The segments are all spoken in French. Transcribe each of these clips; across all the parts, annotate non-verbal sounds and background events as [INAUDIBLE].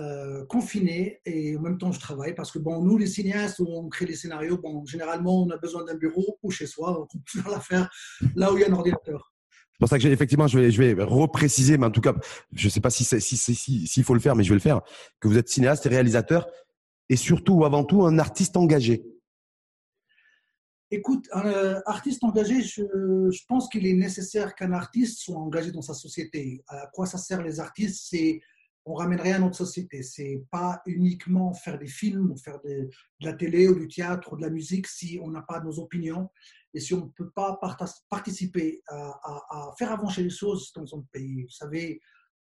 euh, confiné et en même temps je travaille parce que bon, nous les cinéastes, on crée des scénarios, bon, généralement on a besoin d'un bureau ou chez soi, on peut faire l'affaire là où il y a un ordinateur. C'est pour ça que effectivement, je vais, je vais repréciser, mais en tout cas, je ne sais pas si s'il si, si, si, faut le faire, mais je vais le faire, que vous êtes cinéaste et réalisateur et surtout, avant tout, un artiste engagé. Écoute, un euh, artiste engagé, je, je pense qu'il est nécessaire qu'un artiste soit engagé dans sa société. À quoi ça sert les artistes? C'est on ramènerait à notre société. C'est pas uniquement faire des films ou faire de, la télé ou du théâtre ou de la musique si on n'a pas nos opinions et si on ne peut pas participer à, faire avancer les choses dans son pays. Vous savez,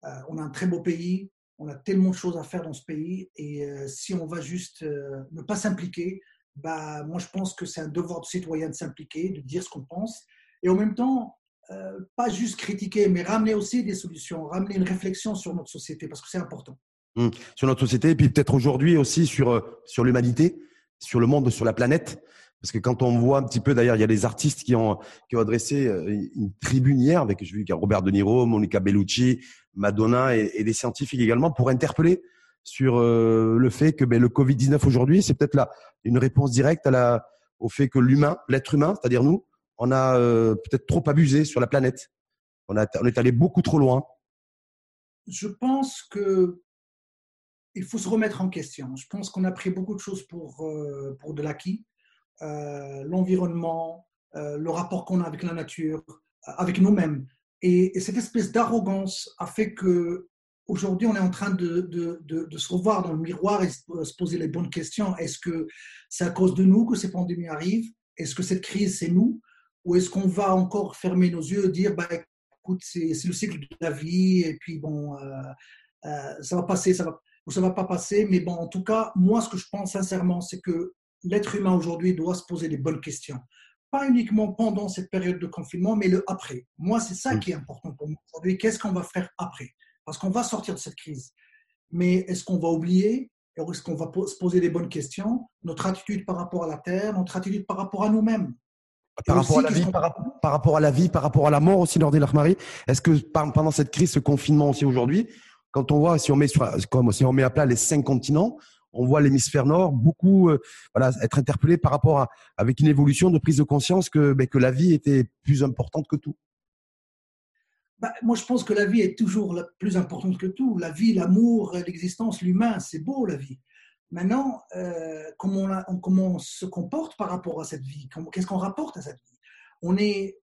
euh, on a un très beau pays, on a tellement de choses à faire dans ce pays et euh, si on va juste euh, ne pas s'impliquer, bah, moi je pense que c'est un devoir de citoyen de s'impliquer, de dire ce qu'on pense et en même temps euh, pas juste critiquer, mais ramener aussi des solutions, ramener une réflexion sur notre société, parce que c'est important. Hum, sur notre société, et puis peut-être aujourd'hui aussi sur, euh, sur l'humanité, sur le monde, sur la planète. Parce que quand on voit un petit peu, d'ailleurs, il y a des artistes qui ont, qui ont adressé euh, une tribune hier, avec je vu qu'il y a Robert De Niro, Monica Bellucci, Madonna et, des scientifiques également, pour interpeller sur le fait que ben, le Covid-19 aujourd'hui, c'est peut-être là une réponse directe à la, au fait que l'humain, l'être humain, c'est-à-dire nous, on a euh, peut-être trop abusé sur la planète. On, est allé beaucoup trop loin. Je pense que il faut se remettre en question. Je pense qu'on a pris beaucoup de choses pour, euh, pour de l'acquis. Euh, l'environnement, le rapport qu'on a avec la nature, avec nous-mêmes. Et, cette espèce d'arrogance a fait que aujourd'hui on est en train de, de, se revoir dans le miroir et se poser les bonnes questions. Est-ce que c'est à cause de nous que ces pandémies arrivent? Est-ce que cette crise, c'est nous? Ou est-ce qu'on va encore fermer nos yeux et dire, bah, écoute, c'est le cycle de la vie, et puis bon, euh, euh, ça va passer, ça va, ou ça va pas passer, mais bon, en tout cas, moi, ce que je pense sincèrement, c'est que l'être humain aujourd'hui doit se poser les bonnes questions. Pas uniquement pendant cette période de confinement, mais le après. Moi, c'est ça qui est important pour moi aujourd'hui. Qu'est-ce qu'on va faire après? Parce qu'on va sortir de cette crise. Mais est-ce qu'on va oublier? Est-ce qu'on va se poser les bonnes questions? Notre attitude par rapport à la Terre, notre attitude par rapport à nous-mêmes par rapport, à la vie, par, rapport à la vie, par rapport à la mort aussi, est-ce que pendant cette crise, ce confinement aussi aujourd'hui, quand on voit, si on met comme si on met à plat les cinq continents, on voit l'hémisphère nord beaucoup euh, voilà, être interpellé par rapport à, avec une évolution de prise de conscience que, ben, que la vie était plus importante que tout? Bah, moi, je pense que la vie est toujours la plus importante que tout. La vie, l'amour, l'existence, l'humain, c'est beau la vie. Maintenant, euh, comment, on, se comporte par rapport à cette vie? Qu'est-ce qu'on rapporte à cette vie? On est,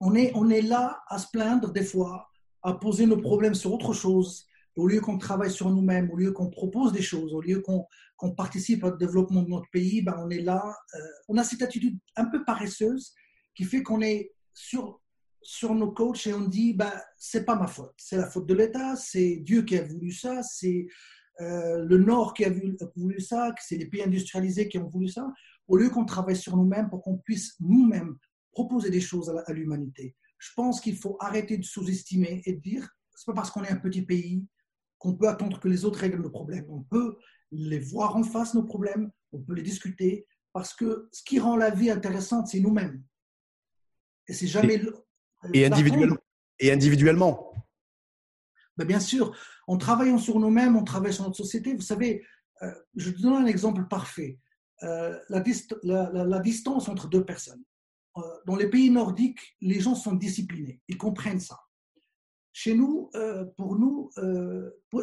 on, est, on est là à se plaindre des fois, à poser nos problèmes sur autre chose. Au lieu qu'on travaille sur nous-mêmes, au lieu qu'on propose des choses, au lieu qu'on participe au développement de notre pays, ben on est là. Euh, on a cette attitude un peu paresseuse qui fait qu'on est sur, sur nos coachs et on dit ben, c'est pas ma faute, c'est la faute de l'État, c'est Dieu qui a voulu ça, c'est euh, le Nord qui a voulu ça, que c'est les pays industrialisés qui ont voulu ça, au lieu qu'on travaille sur nous-mêmes pour qu'on puisse nous-mêmes proposer des choses à l'humanité. Je pense qu'il faut arrêter de sous-estimer et de dire, c'est pas parce qu'on est un petit pays qu'on peut attendre que les autres règlent nos problèmes. On peut les voir en face, nos problèmes, on peut les discuter, parce que ce qui rend la vie intéressante, c'est nous-mêmes. Et c'est jamais... Et, individuellement, et individuellement ben, Bien sûr, en travaillant sur nous-mêmes, on travaille sur notre société. Vous savez, euh, je te donne un exemple parfait. Euh, la, distance entre deux personnes. Euh, dans les pays nordiques, les gens sont disciplinés, ils comprennent ça. Chez nous, pour nous,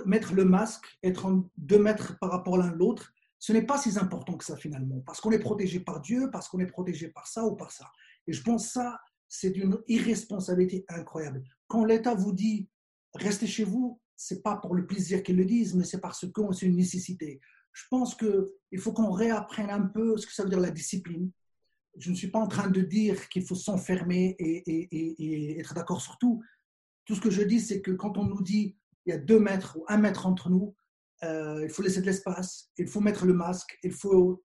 mettre le masque, être en deux mètres par rapport l'un l'autre, ce n'est pas si important que ça finalement, parce qu'on est protégé par Dieu, parce qu'on est protégé par ça ou par ça. Et je pense que ça, c'est d'une irresponsabilité incroyable. Quand l'État vous dit restez chez vous, c'est pas pour le plaisir qu'ils le disent, mais c'est parce que c'est une nécessité. Je pense qu'il faut qu'on réapprenne un peu ce que ça veut dire la discipline. Je ne suis pas en train de dire qu'il faut s'enfermer et, être d'accord sur tout. Tout ce que je dis, c'est que quand on nous dit il y a deux mètres ou un mètre entre nous, euh, il faut laisser de l'espace, il faut mettre le masque, il faut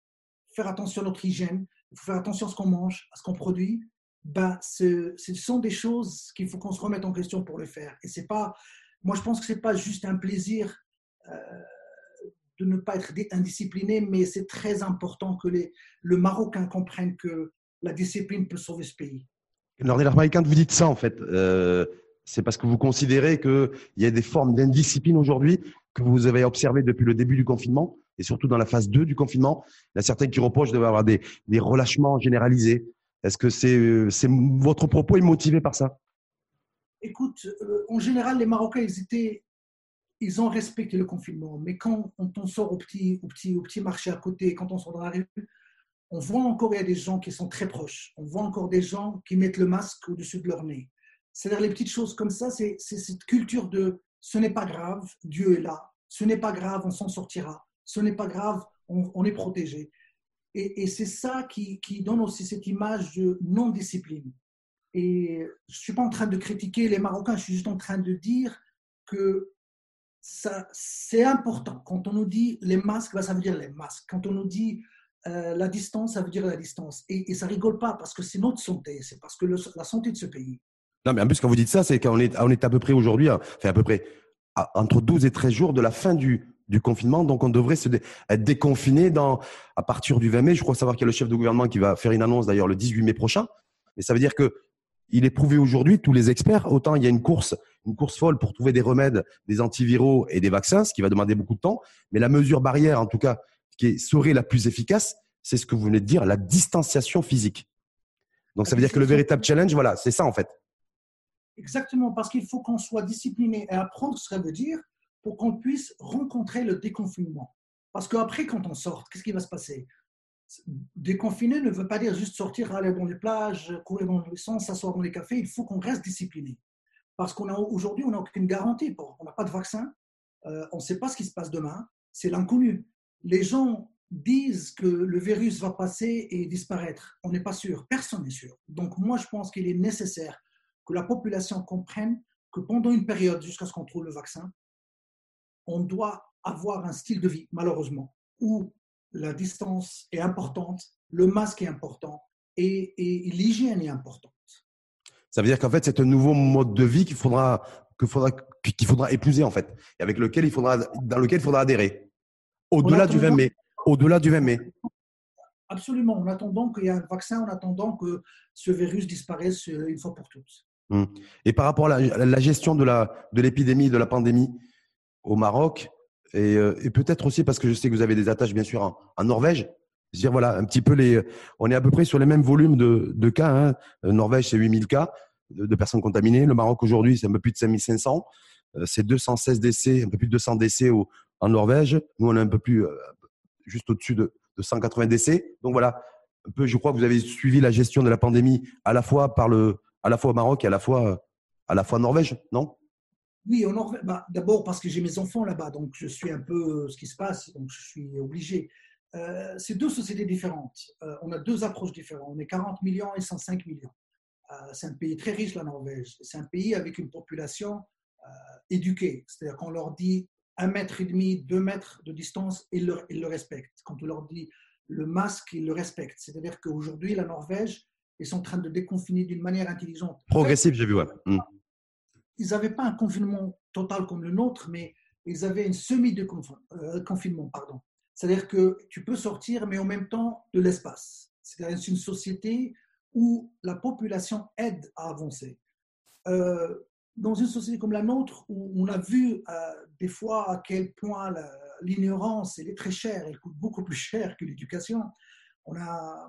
faire attention à notre hygiène, il faut faire attention à ce qu'on mange, à ce qu'on produit. Ben, ce, sont des choses qu'il faut qu'on se remette en question pour le faire. Et c'est pas moi, je pense que ce n'est pas juste un plaisir euh, de ne pas être indiscipliné, mais c'est très important que les, le Marocain comprenne que la discipline peut sauver ce pays. Lors quand vous dites ça, en fait, euh, c'est parce que vous considérez qu'il y a des formes d'indiscipline aujourd'hui que vous avez observé depuis le début du confinement et surtout dans la phase 2 du confinement Il y a certains qui reprochent d'avoir des relâchements généralisés. Est-ce que c'est, c'est votre propos est motivé par ça? Écoute, euh, en général, les Marocains, ils ils ont respecté le confinement. Mais quand on sort au petit, au petit, au petit marché à côté, quand on sort dans la rue, on voit encore il y a des gens qui sont très proches. On voit encore des gens qui mettent le masque au-dessus de leur nez. C'est-à-dire les petites choses comme ça, c'est cette culture de ce n'est pas grave, Dieu est là. Ce n'est pas grave, on s'en sortira. Ce n'est pas grave, on, est protégé. Et, c'est ça qui, donne aussi cette image de non-discipline. Et je ne suis pas en train de critiquer les Marocains, je suis juste en train de dire que c'est important. Quand on nous dit les masques, bah, ça veut dire les masques. Quand on nous dit euh, la distance, ça veut dire la distance. Et, et ça rigole pas parce que c'est notre santé, c'est parce que la santé de ce pays. Non, mais en plus, quand vous dites ça, c'est qu'on est, on est à peu près aujourd'hui, enfin à peu près, entre 12 et 13 jours de la fin du, du confinement. Donc, on devrait se être déconfiné dans, à partir du 20 mai. Je crois savoir qu'il y a le chef de gouvernement qui va faire une annonce d'ailleurs le 18 mai prochain. Mais ça veut dire que il est prouvé aujourd'hui, tous les experts, autant il y a une course, une course folle pour trouver des remèdes, des antiviraux et des vaccins, ce qui va demander beaucoup de temps. Mais la mesure barrière, en tout cas, qui serait la plus efficace, c'est ce que vous venez de dire, la distanciation physique. Donc, ça veut dire que le véritable challenge, voilà, c'est ça en fait. Exactement, parce qu'il faut qu'on soit discipliné et apprendre ce que ça veut dire pour qu'on puisse rencontrer le déconfinement. Parce qu'après, quand on sort, qu'est-ce qui va se passer? Déconfiner ne veut pas dire juste sortir, aller dans les plages, courir dans les sens, s'asseoir dans les cafés. Il faut qu'on reste discipliné. Parce qu'aujourd'hui, on n'a aucune garantie. On n'a pas de vaccin. Euh, on ne sait pas ce qui se passe demain. C'est l'inconnu. Les gens disent que le virus va passer et disparaître. On n'est pas sûr. Personne n'est sûr. Donc moi, je pense qu'il est nécessaire que la population comprenne que pendant une période, jusqu'à ce qu'on trouve le vaccin, on doit avoir un style de vie, malheureusement, où la distance est importante, le masque est important et, l'hygiène est importante. Ça veut dire qu'en fait, c'est un nouveau mode de vie qu'il faudra, qu'il faudra, qu'il faudra épouser, en fait, et avec lequel il faudra, dans lequel il faudra adhérer. Au-delà du 20 mai. Au-delà du 20 mai. Absolument. En attendant qu'il y ait un vaccin, en attendant que ce virus disparaisse euh, une fois pour toutes. Hum. Et par rapport à la, gestion de l'épidémie, de, de la pandémie au Maroc, euh, et, peut-être aussi parce que je sais que vous avez des attaches bien sûr en, Norvège, dire voilà un petit peu les, on est à peu près sur les mêmes volumes de, cas. Hein. Euh, Norvège c'est 8000 cas de, personnes contaminées. Le Maroc aujourd'hui c'est un peu plus de 5500. Euh, c'est 216 décès, un peu plus de 200 décès en Norvège. Nous on est un peu plus juste au-dessus de, de 180 décès. Donc voilà, un peu, je crois que vous avez suivi la gestion de la pandémie à la fois par le à la fois au Maroc et à la fois, à la fois en Norvège, non? Oui, en Norvège. Bah, d'abord parce que j'ai mes enfants là-bas, donc je suis un peu ce qui se passe, donc je suis obligé. Euh, c'est deux sociétés différentes. Euh, on a deux approches différentes. On est 40 millions et 105 millions. Euh, c'est un pays très riche, la Norvège. C'est un pays avec une population éduquée. C'est-à-dire qu'on leur dit un mètre et demi, deux mètres de distance, ils le, ils respectent. Quand on leur dit le masque, ils le respectent. C'est-à-dire qu'aujourd'hui, la Norvège, ils sont en train de déconfiner d'une manière intelligente. Progressive, j'ai vu, ouais. Hmm. Ils n'avaient pas un confinement total comme le nôtre, mais ils avaient une semi-confinement, pardon. C'est-à-dire que tu peux sortir, mais en même temps de l'espace. C'est une société où la population aide à avancer. Euh, dans une société comme la nôtre, où on a vu euh, des fois à quel point l'ignorance, elle est très chère, elle coûte beaucoup plus cher que l'éducation,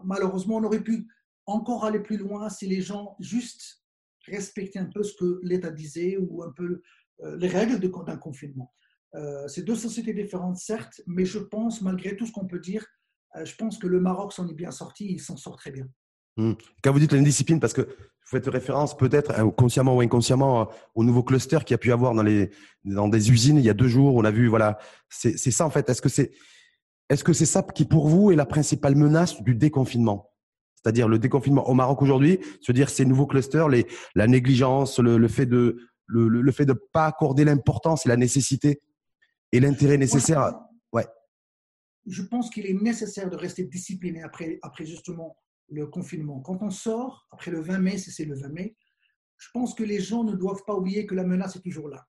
malheureusement, on aurait pu encore aller plus loin si les gens juste respectaient un peu ce que l'État disait ou un peu euh, les règles d'un confinement. Euh, c'est deux sociétés différentes, certes, mais je pense, malgré tout ce qu'on peut dire, euh, je pense que le Maroc s'en est bien sorti, il s'en sort très bien. Hmm. Quand vous dites l'indiscipline, parce que vous faites référence peut-être consciemment ou inconsciemment au nouveau cluster qu'il y a pu avoir dans, les, dans des usines il y a deux jours. On a vu, voilà, c'est ça en fait. Est-ce que c'est est -ce c'est ça qui pour vous est la principale menace du déconfinement? C'est-à-dire le déconfinement au Maroc aujourd'hui, se dire ces nouveaux clusters, les, la négligence, le, fait de le, le fait de pas accorder l'importance et la nécessité et l'intérêt nécessaire. Ouais. Je pense qu'il est nécessaire de rester discipliné après, après justement le confinement. Quand on sort, après le 20 mai, si c'est le 20 mai, je pense que les gens ne doivent pas oublier que la menace est toujours là.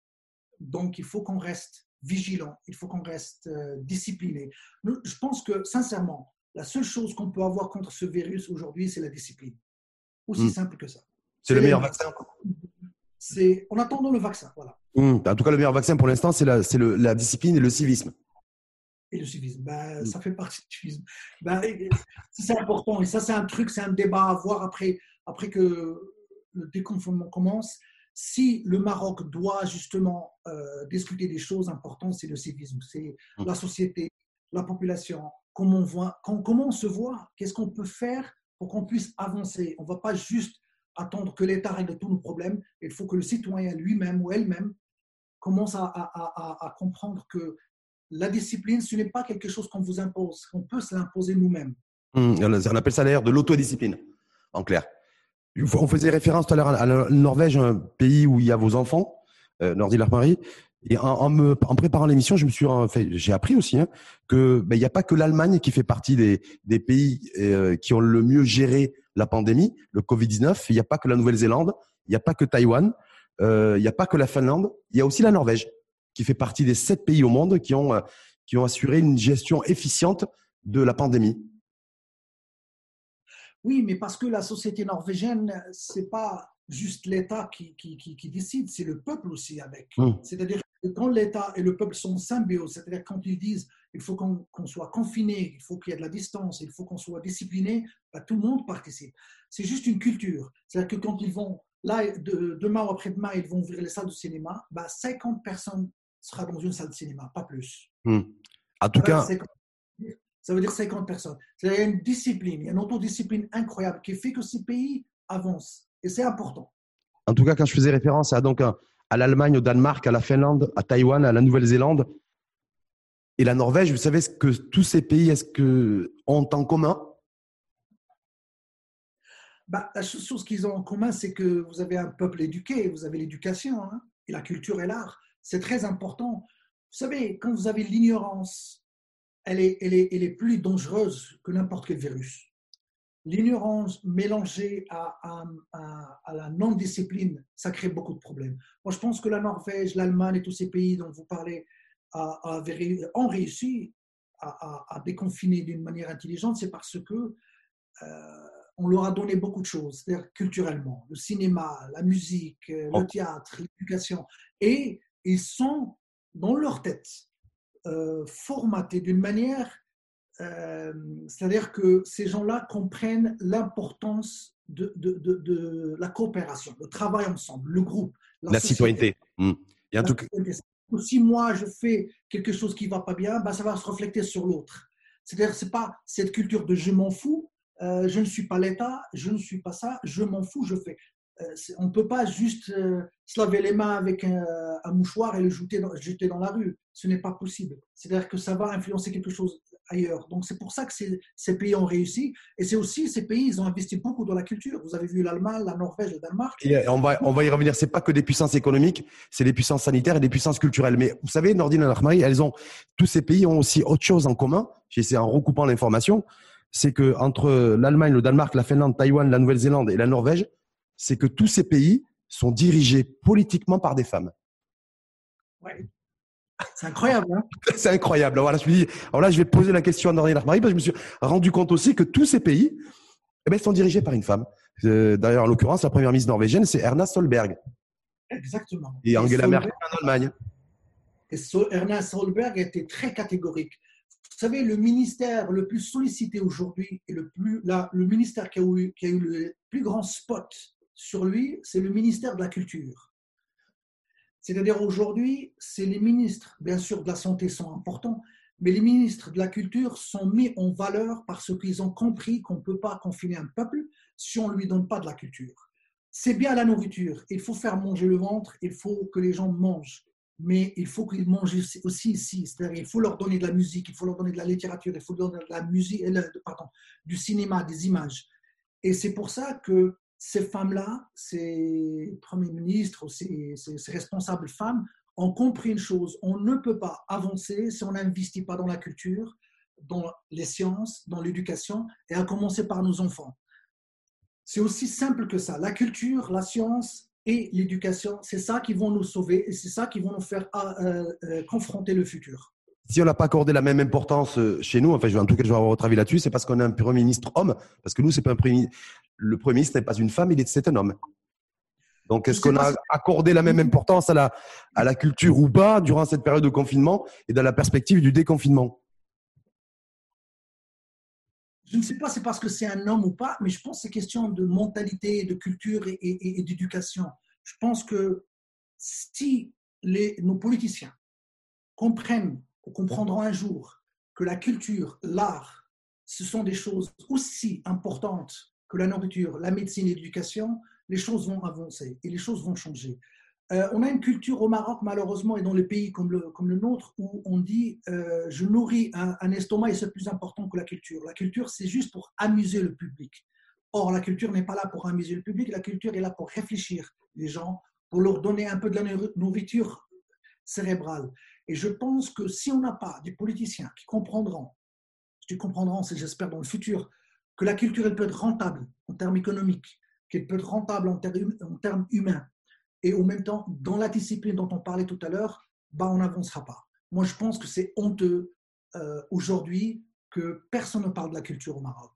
Donc, il faut qu'on reste vigilant, il faut qu'on reste euh, discipliné. Je pense que, sincèrement, la seule chose qu'on peut avoir contre ce virus aujourd'hui, c'est la discipline. Aussi hmm. simple que ça. C'est le meilleur vaccin C'est en attendant le vaccin. Voilà. Hum, en tout cas, le meilleur vaccin pour l'instant, c'est la, la discipline et le civisme. Et le civisme, ben, hum. ça fait partie du civisme. Ben, c'est important. Et ça, c'est un truc, c'est un débat à voir après, après que le déconfinement commence. Si le Maroc doit justement euh, discuter des choses importantes, c'est le civisme, c'est la société, la population, comment on, voit, comment on se voit, qu'est-ce qu'on peut faire pour qu'on puisse avancer? On ne va pas juste attendre que l'État règle tous nos problèmes. Il faut que le citoyen lui-même ou elle-même commence à, comprendre que la discipline, ce n'est pas quelque chose qu'on vous impose, qu'on peut se l'imposer nous-mêmes. Hum, on appelle ça d'ailleurs de l'autodiscipline, en clair. On faisait référence tout à l'heure à la Norvège, un pays où il y a vos enfants, euh, Nordi Marie. Et en, me, en préparant l'émission, je me suis fait, j'ai appris aussi hein, que ben, il n'y a pas que l'Allemagne qui fait partie des, des pays euh, qui ont le mieux géré la pandémie, le Covid-19. Il n'y a pas que la Nouvelle-Zélande, il n'y a pas que Taïwan, euh, il n'y a pas que la Finlande, il y a aussi la Norvège qui fait partie des sept pays au monde qui ont, euh, qui ont assuré une gestion efficiente de la pandémie. Oui, mais parce que la société norvégienne, c'est pas juste l'État qui, qui, qui, décide, c'est le peuple aussi avec. Hum. C'est-à-dire quand l'État et le peuple sont symbiose, c'est-à-dire quand ils disent il faut qu'on soit confiné, il faut qu'il y ait de la distance, il faut qu'on soit discipliné, bah, tout le monde participe. C'est juste une culture. C'est-à-dire que quand ils vont, là, demain ou après-demain, ils vont ouvrir les salles de cinéma, bah, 50 personnes seront dans une salle de cinéma, pas plus. Hum. En tout cas. ça veut dire 50 personnes. Il y a une discipline, il y a une autodiscipline incroyable qui fait que ces pays avancent. Et c'est important. En tout cas, quand je faisais référence à, donc, à l'Allemagne, au Danemark, à la Finlande, à Taïwan, à la Nouvelle-Zélande et la Norvège, vous savez ce que tous ces pays ont en commun? Bah, La chose qu'ils ont en commun, c'est que vous avez un peuple éduqué, vous avez l'éducation, hein, et la culture et l'art. C'est très important. Vous savez, quand vous avez l'ignorance, elle est, elle, est, elle est plus dangereuse que n'importe quel virus l'ignorance mélangée à, à, la non-discipline, ça crée beaucoup de problèmes. Moi, je pense que la Norvège, l'Allemagne et tous ces pays dont vous parlez ont réussi à, déconfiner d'une manière intelligente, c'est parce que euh, on leur a donné beaucoup de choses, c'est-à-dire culturellement, le cinéma, la musique, le oh. théâtre, l'éducation, et ils sont dans leur tête euh, formatés d'une manière euh, c'est-à-dire que ces gens-là comprennent l'importance de, de, la coopération, le travail ensemble, le groupe. La, citoyenneté. Hmm. Et en tout cas... Si moi je fais quelque chose qui va pas bien, ben, ça va se refléter sur l'autre. C'est-à-dire c'est pas cette culture de je m'en fous, euh, je ne suis pas l'État, je ne suis pas ça, je m'en fous, je fais. Euh, on ne peut pas juste se laver les mains avec un, mouchoir et le jeter dans, jeter dans la rue. Ce n'est pas possible. C'est-à-dire que ça va influencer quelque chose ailleurs. Donc c'est pour ça que ces pays ont réussi. Et c'est aussi ces pays, ils ont investi beaucoup dans la culture. Vous avez vu l'Allemagne, la Norvège, le Danemark. Et on va, on va y revenir. C'est pas que des puissances économiques, c'est des puissances sanitaires et des puissances culturelles. Mais vous savez, Nordine et Narmari, elles ont, tous ces pays ont aussi autre chose en commun. J'essaie en recoupant l'information. C'est que entre l'Allemagne, le Danemark, la Finlande, Taïwan, la Nouvelle-Zélande et la Norvège, c'est que tous ces pays sont dirigés politiquement par des femmes. Ouais. C'est incroyable. Hein [LAUGHS] c'est incroyable. Alors, je me dis, alors là, je vais poser la question à Nordin Marie parce que je me suis rendu compte aussi que tous ces pays eh ben, sont dirigés par une femme. Euh, d'ailleurs, en l'occurrence, la première ministre norvégienne, c'est Erna Solberg. Exactement. Et, Angela Merkel en Allemagne. Et Erna Solberg était très catégorique. Vous savez, le ministère le plus sollicité aujourd'hui et le, plus, le ministère qui a, eu, qui a eu le plus grand spot sur lui, c'est le ministère de la Culture. C'est-à-dire aujourd'hui, c'est les ministres, bien sûr, de la santé sont importants, mais les ministres de la culture sont mis en valeur parce qu'ils ont compris qu'on ne peut pas confiner un peuple si on ne lui donne pas de la culture. C'est bien la nourriture, il faut faire manger le ventre, il faut que les gens mangent, mais il faut qu'ils mangent aussi ici, c'est-à-dire il faut leur donner de la musique, il faut leur donner de la littérature, il faut leur donner de la musique, euh, pardon, du cinéma, des images. Et c'est pour ça que ces femmes-là, ces premiers ministres, ces, responsables femmes, ont compris une chose, on ne peut pas avancer si on n'investit pas dans la culture, dans les sciences, dans l'éducation, et à commencer par nos enfants. C'est aussi simple que ça. La culture, la science et l'éducation, c'est ça qui vont nous sauver et c'est ça qui vont nous faire euh, euh, confronter le futur. Si on n'a pas accordé la même importance euh, chez nous, enfin, en tout cas, je vais avoir votre avis là-dessus, c'est parce qu'on a un Premier ministre homme, parce que nous, c'est pas un Premier le Premier ministre n'est pas une femme, c'est un homme. Donc, est-ce qu'on a accordé la même importance à la, à la culture ou pas durant cette période de confinement et dans la perspective du déconfinement? Je ne sais pas, c'est parce que c'est un homme ou pas, mais je pense que c'est question de mentalité, de culture et, d'éducation. Je pense que si les, nos politiciens comprennent ou comprendront un jour que la culture, l'art, ce sont des choses aussi importantes que la nourriture, la médecine l'éducation, les choses vont avancer et les choses vont changer. Euh, on a une culture au Maroc, malheureusement, et dans les pays comme le, comme le nôtre, où on dit euh, je nourris un, estomac et c'est plus important que la culture. La culture, c'est juste pour amuser le public. Or, la culture n'est pas là pour amuser le public, la culture est là pour réfléchir les gens, pour leur donner un peu de la nourriture cérébrale. Et je pense que si on n'a pas des politiciens qui comprendront, qui comprendront, c'est j'espère dans le futur, que la culture elle peut être rentable en termes économiques, qu'elle peut être rentable en termes, en termes humains, et en même temps, dans la discipline dont on parlait tout à l'heure, bah, on n'avancera pas. Moi, je pense que c'est honteux euh, aujourd'hui que personne ne parle de la culture au Maroc.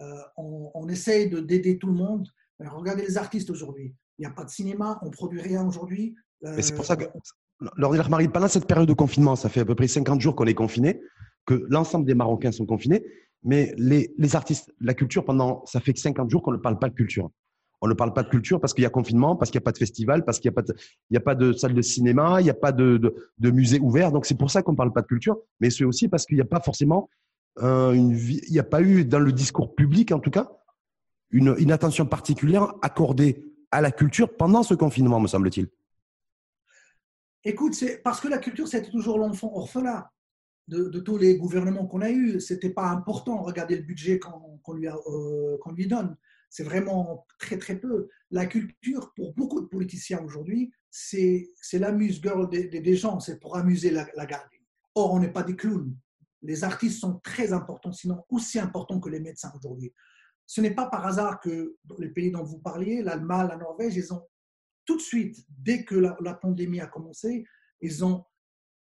Euh, on, essaye d'aider tout le monde. regardez les artistes aujourd'hui. Il n'y a pas de cinéma, on produit rien aujourd'hui. Euh, c'est pour ça que, lors Marie, pendant cette période de confinement, ça fait à peu près 50 jours qu'on est confiné, que l'ensemble des Marocains sont confinés, mais les, artistes, la culture, pendant, ça fait 50 jours qu'on ne parle pas de culture on ne parle pas de culture parce qu'il y a confinement, parce qu'il n'y a pas de festival, parce qu'il n'y a, pas de, a pas de salle de cinéma, il n'y a pas de, musée ouvert. Donc c'est pour ça qu'on ne parle pas de culture, mais c'est aussi parce qu'il n'y a pas forcément euh, il n'y a pas eu dans le discours public en tout cas une, attention particulière accordée à la culture pendant ce confinement, me semble-t-il. Écoute, c'est parce que la culture, c'était toujours l'enfant orphelin de, tous les gouvernements qu'on a eus. C'était pas important. Regardez le budget qu'on lui, euh, lui donne c'est vraiment très très peu. La culture, pour beaucoup de politiciens aujourd'hui, c'est l'amuse-girl des, gens, c'est pour amuser la, la garder. Or, on n'est pas des clowns. Les artistes sont très importants, sinon aussi importants que les médecins aujourd'hui. Ce n'est pas par hasard que dans les pays dont vous parliez, l'Allemagne, la Norvège, ils ont tout de suite, dès que la pandémie a commencé, ils ont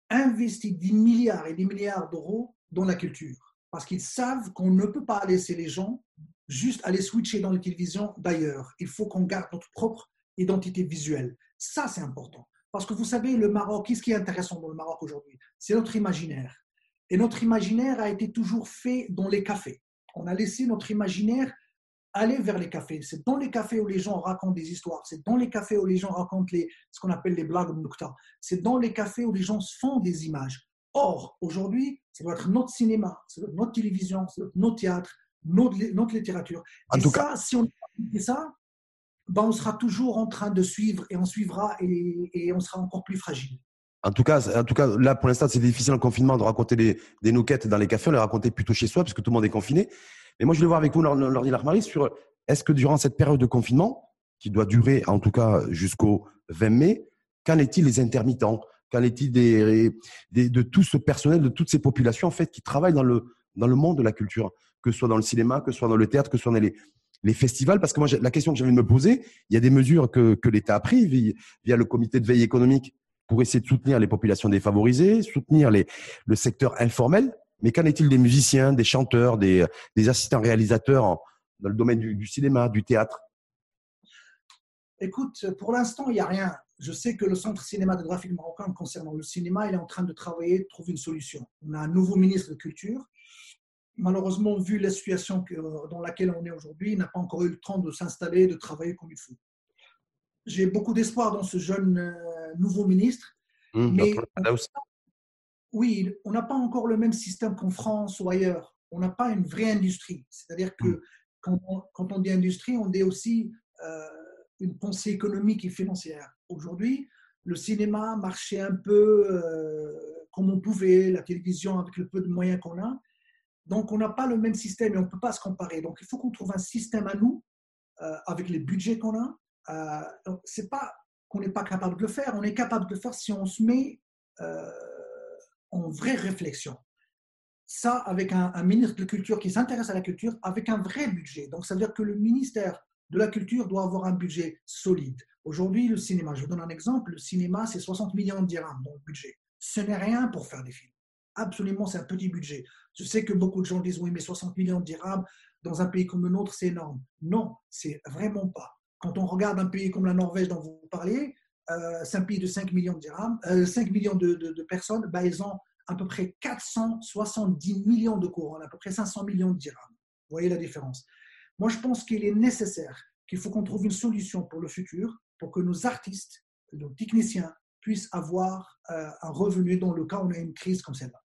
investi des milliards et des milliards d'euros dans la culture. Parce qu'ils savent qu'on ne peut pas laisser les gens juste aller switcher dans les télévisions d'ailleurs. Il faut qu'on garde notre propre identité visuelle. Ça, c'est important. Parce que vous savez, le Maroc, qu'est-ce qui est intéressant dans le Maroc aujourd'hui? C'est notre imaginaire. Et notre imaginaire a été toujours fait dans les cafés. On a laissé notre imaginaire aller vers les cafés. C'est dans les cafés où les gens racontent des histoires. C'est dans les cafés où les gens racontent les, ce qu'on appelle les blagues nukta. C'est dans les cafés où les gens font des images. Or, aujourd'hui, ça doit être notre cinéma, notre télévision, notre théâtre, notre, littérature. En et tout ça, cas, si on fait ça, ben on sera toujours en train de suivre et on suivra et, et on sera encore plus fragile. En tout cas, en tout cas, là pour l'instant, c'est difficile en confinement de raconter des, des nouquettes dans les cafés. On les raconter plutôt chez soi puisque tout le monde est confiné. Mais moi, je voulais voir avec vous, Lordi Larmaris, sur est-ce que durant cette période de confinement, qui doit durer en tout cas jusqu'au 20 mai, qu'en est-il des intermittents? Qu'en est-il de tout ce personnel, de toutes ces populations en fait qui travaillent dans le, dans le monde de la culture que ce soit dans le cinéma, que ce soit dans le théâtre, que ce soit dans les, les festivals? Parce que moi, la question que j'avais de me poser, il y a des mesures que, que l'État a prises via, le comité de veille économique pour essayer de soutenir les populations défavorisées, soutenir les, le secteur informel. Mais qu'en est-il des musiciens, des chanteurs, des, des assistants réalisateurs dans le domaine du, du cinéma, du théâtre? Écoute, pour l'instant, il n'y a rien. Je sais que le Centre cinématographique marocain, concernant le cinéma, il est en train de travailler, de trouver une solution. On a un nouveau ministre de Culture malheureusement, vu la situation dans laquelle on est aujourd'hui, n'a pas encore eu le temps de s'installer, de travailler comme il faut. J'ai beaucoup d'espoir dans ce jeune euh, nouveau ministre. Mmh, mais oui, on n'a pas encore le même système qu'en France ou ailleurs. On n'a pas une vraie industrie. C'est-à-dire que mmh. quand, on, dit industrie, on dit aussi euh, une pensée économique et financière. Aujourd'hui, le cinéma marchait un peu euh, comme on pouvait, la télévision avec le peu de moyens qu'on a. Donc, on n'a pas le même système et on ne peut pas se comparer. Donc, il faut qu'on trouve un système à nous, euh, avec les budgets qu'on a. Ce n'est pas qu'on n'est pas capable de le faire, on est capable de le faire si on se met en vraie réflexion. Ça, avec un, ministre de Culture qui s'intéresse à la culture, avec un vrai budget. Donc, ça veut dire que le ministère de la Culture doit avoir un budget solide. Aujourd'hui, le cinéma, je vous donne un exemple, le cinéma, c'est 60 millions de dirhams dans le budget. Ce n'est rien pour faire des films absolument, c'est un petit budget. Je sais que beaucoup de gens disent oui, mais 60 millions de dirhams dans un pays comme le nôtre, c'est énorme. Non, c'est vraiment pas. Quand on regarde un pays comme la Norvège dont vous parliez, euh, c'est un pays de 5 millions de, dirhams, 5 millions de, de, personnes, bah, ils ont à peu près 470 millions de couronnes, à peu près 500 millions de dirhams. Vous voyez la différence. Moi, je pense qu'il est nécessaire, qu'il faut qu'on trouve une solution pour le futur, pour que nos artistes, nos techniciens puissent avoir euh, un revenu dans le cas où on a une crise comme celle-là.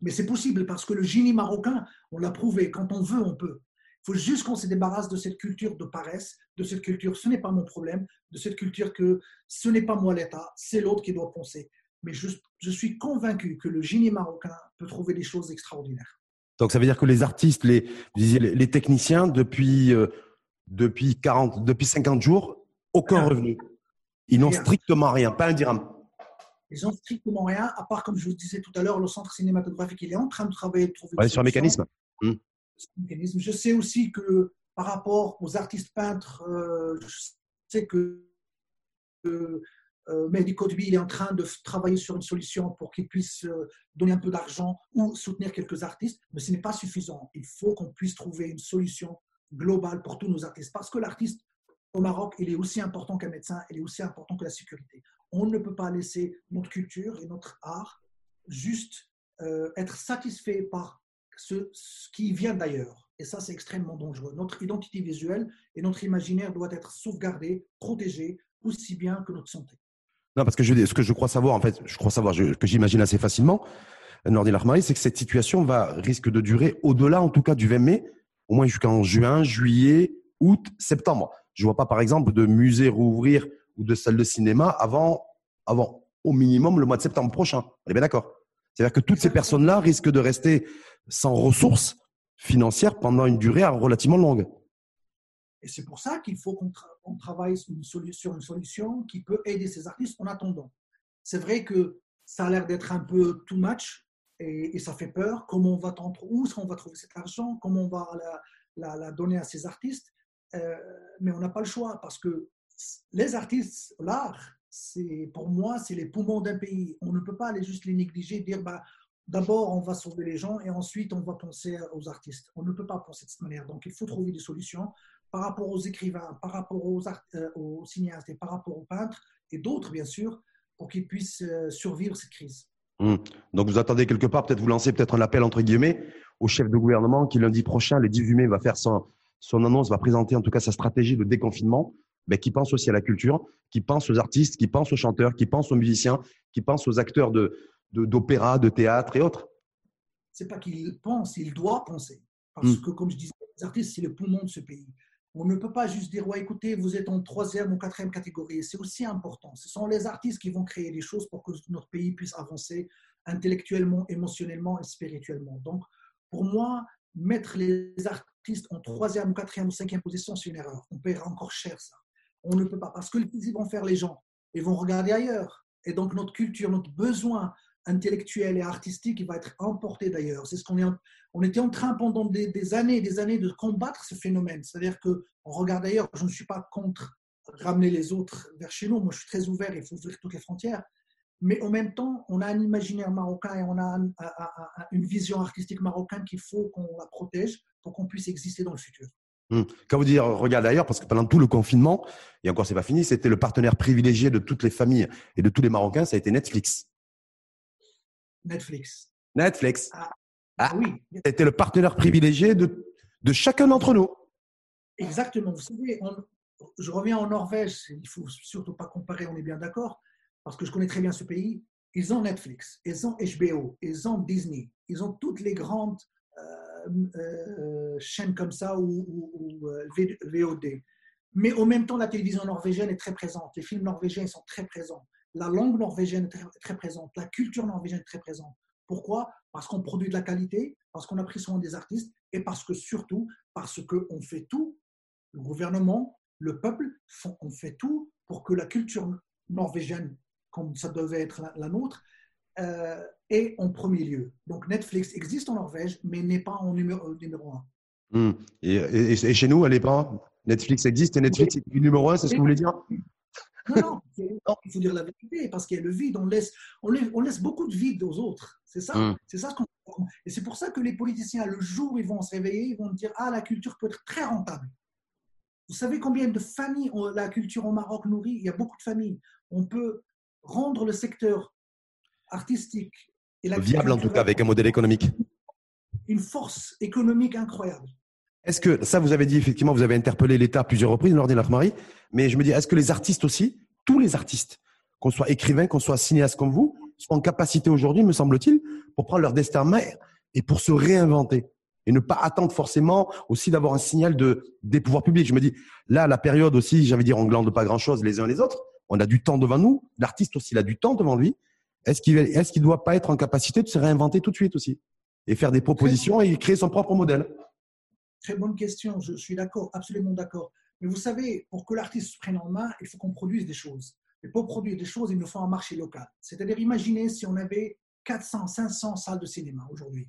Mais c'est possible parce que le génie marocain, on l'a prouvé, quand on veut, on peut. Il faut juste qu'on se débarrasse de cette culture de paresse, de cette culture ce n'est pas mon problème, de cette culture que ce n'est pas moi l'État, c'est l'autre qui doit penser. Mais je, je, suis convaincu que le génie marocain peut trouver des choses extraordinaires. Donc ça veut dire que les artistes, les, les techniciens, depuis, euh, depuis, 40, depuis 50 jours, aucun revenu. Ils n'ont strictement rien, pas un dirham. Ils n'ont strictement rien, à part, comme je vous disais tout à l'heure, le centre cinématographique, il est en train de travailler, de trouver. sur un mécanisme. Je sais aussi que par rapport aux artistes peintres, euh, je sais que euh, euh Mehdi est en train de travailler sur une solution pour qu'il puisse euh, donner un peu d'argent ou soutenir quelques artistes, mais ce n'est pas suffisant. Il faut qu'on puisse trouver une solution globale pour tous nos artistes, parce que l'artiste au Maroc, il est aussi important qu'un médecin, il est aussi important que la sécurité. On ne peut pas laisser notre culture et notre art juste être satisfait par ce, qui vient d'ailleurs. Et ça, c'est extrêmement dangereux. Notre identité visuelle et notre imaginaire doivent être sauvegardés, protégés, aussi bien que notre santé. Non, parce que je, ce que je crois savoir, en fait, je crois savoir, que j'imagine assez facilement, Nordi Lahmari, c'est que cette situation va, risque de durer au-delà, en tout cas, du 20 mai, au moins jusqu'en juin, juillet, août, septembre. Je ne vois pas, par exemple, de musée rouvrir ou de salle de cinéma avant, avant au minimum le mois de septembre prochain. On est bien d'accord C'est-à-dire que toutes ces personnes-là risquent de rester sans ressources financières pendant une durée relativement longue. Et c'est pour ça qu'il faut qu'on travaille sur une, solution, une solution qui peut aider ces artistes en attendant. C'est vrai que ça a l'air d'être un peu too much et, ça fait peur. Comment on va où est-ce qu'on va trouver cet argent? Comment on va la, la, donner à ces artistes? Euh, Mais on n'a pas le choix parce que les artistes, l'art, c'est pour moi, c'est les poumons d'un pays. On ne peut pas aller juste les négliger, dire bah, d'abord on va sauver les gens et ensuite on va penser aux artistes. On ne peut pas penser de cette manière. Donc il faut trouver des solutions par rapport aux écrivains, par rapport aux, euh, aux cinéastes et par rapport aux peintres et d'autres bien sûr pour qu'ils puissent euh, survivre cette crise. Hum. Donc vous attendez quelque part, peut-être vous lancez peut-être un appel entre guillemets au chef de gouvernement qui lundi prochain, le 18 mai, va faire son, son annonce, va présenter en tout cas sa stratégie de déconfinement, mais qui pense aussi à la culture, qui pense aux artistes, qui pense aux chanteurs, qui pense aux musiciens, qui pense aux acteurs de, d'opéra, de, théâtre et autres C'est pas qu'il pense, il doit penser. Parce hmm. que, comme je disais, les artistes, c'est le poumon de ce pays. On ne peut pas juste dire, ouais, écoutez, vous êtes en troisième ou quatrième catégorie. C'est aussi important. Ce sont les artistes qui vont créer des choses pour que notre pays puisse avancer intellectuellement, émotionnellement et spirituellement. Donc, pour moi, mettre les artistes en troisième quatrième ou cinquième position, c'est une erreur. On paiera encore cher ça. On ne peut pas. Parce que qu'ils vont faire les gens Ils vont regarder ailleurs. Et donc, notre culture, notre besoin intellectuel et artistique qui va être emporté d'ailleurs. C'est ce qu'on est, on était en train pendant des, années et des années de combattre ce phénomène. C'est-à-dire que on regarde d'ailleurs, je ne suis pas contre ramener les autres vers chez nous. Moi, je suis très ouvert, il faut ouvrir toutes les frontières. Mais en même temps, on a un imaginaire marocain et on a une vision artistique marocaine qu'il faut qu'on la protège pour qu'on puisse exister dans le futur. Hmm. Quand vous dites regarde d'ailleurs, parce que pendant tout le confinement, et encore c'est pas fini, c'était le partenaire privilégié de toutes les familles et de tous les Marocains, ça a été Netflix. Netflix. Netflix. Ah, ah oui. C'était le partenaire privilégié de, de chacun d'entre nous. Exactement. Vous savez, je reviens en Norvège, il faut surtout pas comparer, on est bien d'accord, parce que je connais très bien ce pays. Ils ont Netflix, ils ont HBO, ils ont Disney, ils ont toutes les grandes chaînes comme ça ou, ou, euh, VOD. Mais en même temps, la télévision norvégienne est très présente. Les films norvégiens sont très présents. La langue norvégienne est très, présente, la culture norvégienne est très présente. Pourquoi? Parce qu'on produit de la qualité, parce qu'on a pris soin des artistes et parce que surtout, parce qu'on fait tout, le gouvernement, le peuple, on fait tout pour que la culture norvégienne, comme ça devait être la, nôtre, euh, est en premier lieu. Donc Netflix existe en Norvège, mais n'est pas en numéro, numéro un. Hmm. Et, chez nous, elle n'est pas Netflix existe et Netflix est numéro un, c'est ce que vous voulez dire? Non, non, il faut dire la vérité, parce qu'il y a le vide. On laisse, on laisse, on laisse beaucoup de vide aux autres. C'est ça. Hum. C'est ça ce qu'on. Et c'est pour ça que les politiciens, le jour où ils vont se réveiller, ils vont dire Ah, la culture peut être très rentable. Vous savez combien de familles la culture au Maroc nourrit Il y a beaucoup de familles. On peut rendre le secteur artistique et la viable en tout cas avec un modèle économique. Une force économique incroyable. Est-ce que ça, vous avez dit effectivement, vous avez interpellé l'État à plusieurs reprises lors de marie mais je me dis, est-ce que les artistes aussi, tous les artistes, qu'on soit écrivain, qu'on soit cinéaste comme vous, sont en capacité aujourd'hui, me semble-t-il, pour prendre leur destin en main et pour se réinventer et ne pas attendre forcément aussi d'avoir un signal de des pouvoirs publics? Je me dis là la période aussi, j'avais dit on glande pas grand-chose les uns les autres. On a du temps devant nous, l'artiste aussi il a du temps devant lui. Est-ce qu'il qu'il doit pas être en capacité de se réinventer tout de suite aussi et faire des propositions et créer son propre modèle? Très bonne question, je suis d'accord, absolument d'accord. Mais vous savez, pour que l'artiste se prenne en main, il faut qu'on produise des choses. Et pour produire des choses, il nous faut un marché local. C'est-à-dire, imaginez si on avait 400, 500 salles de cinéma aujourd'hui.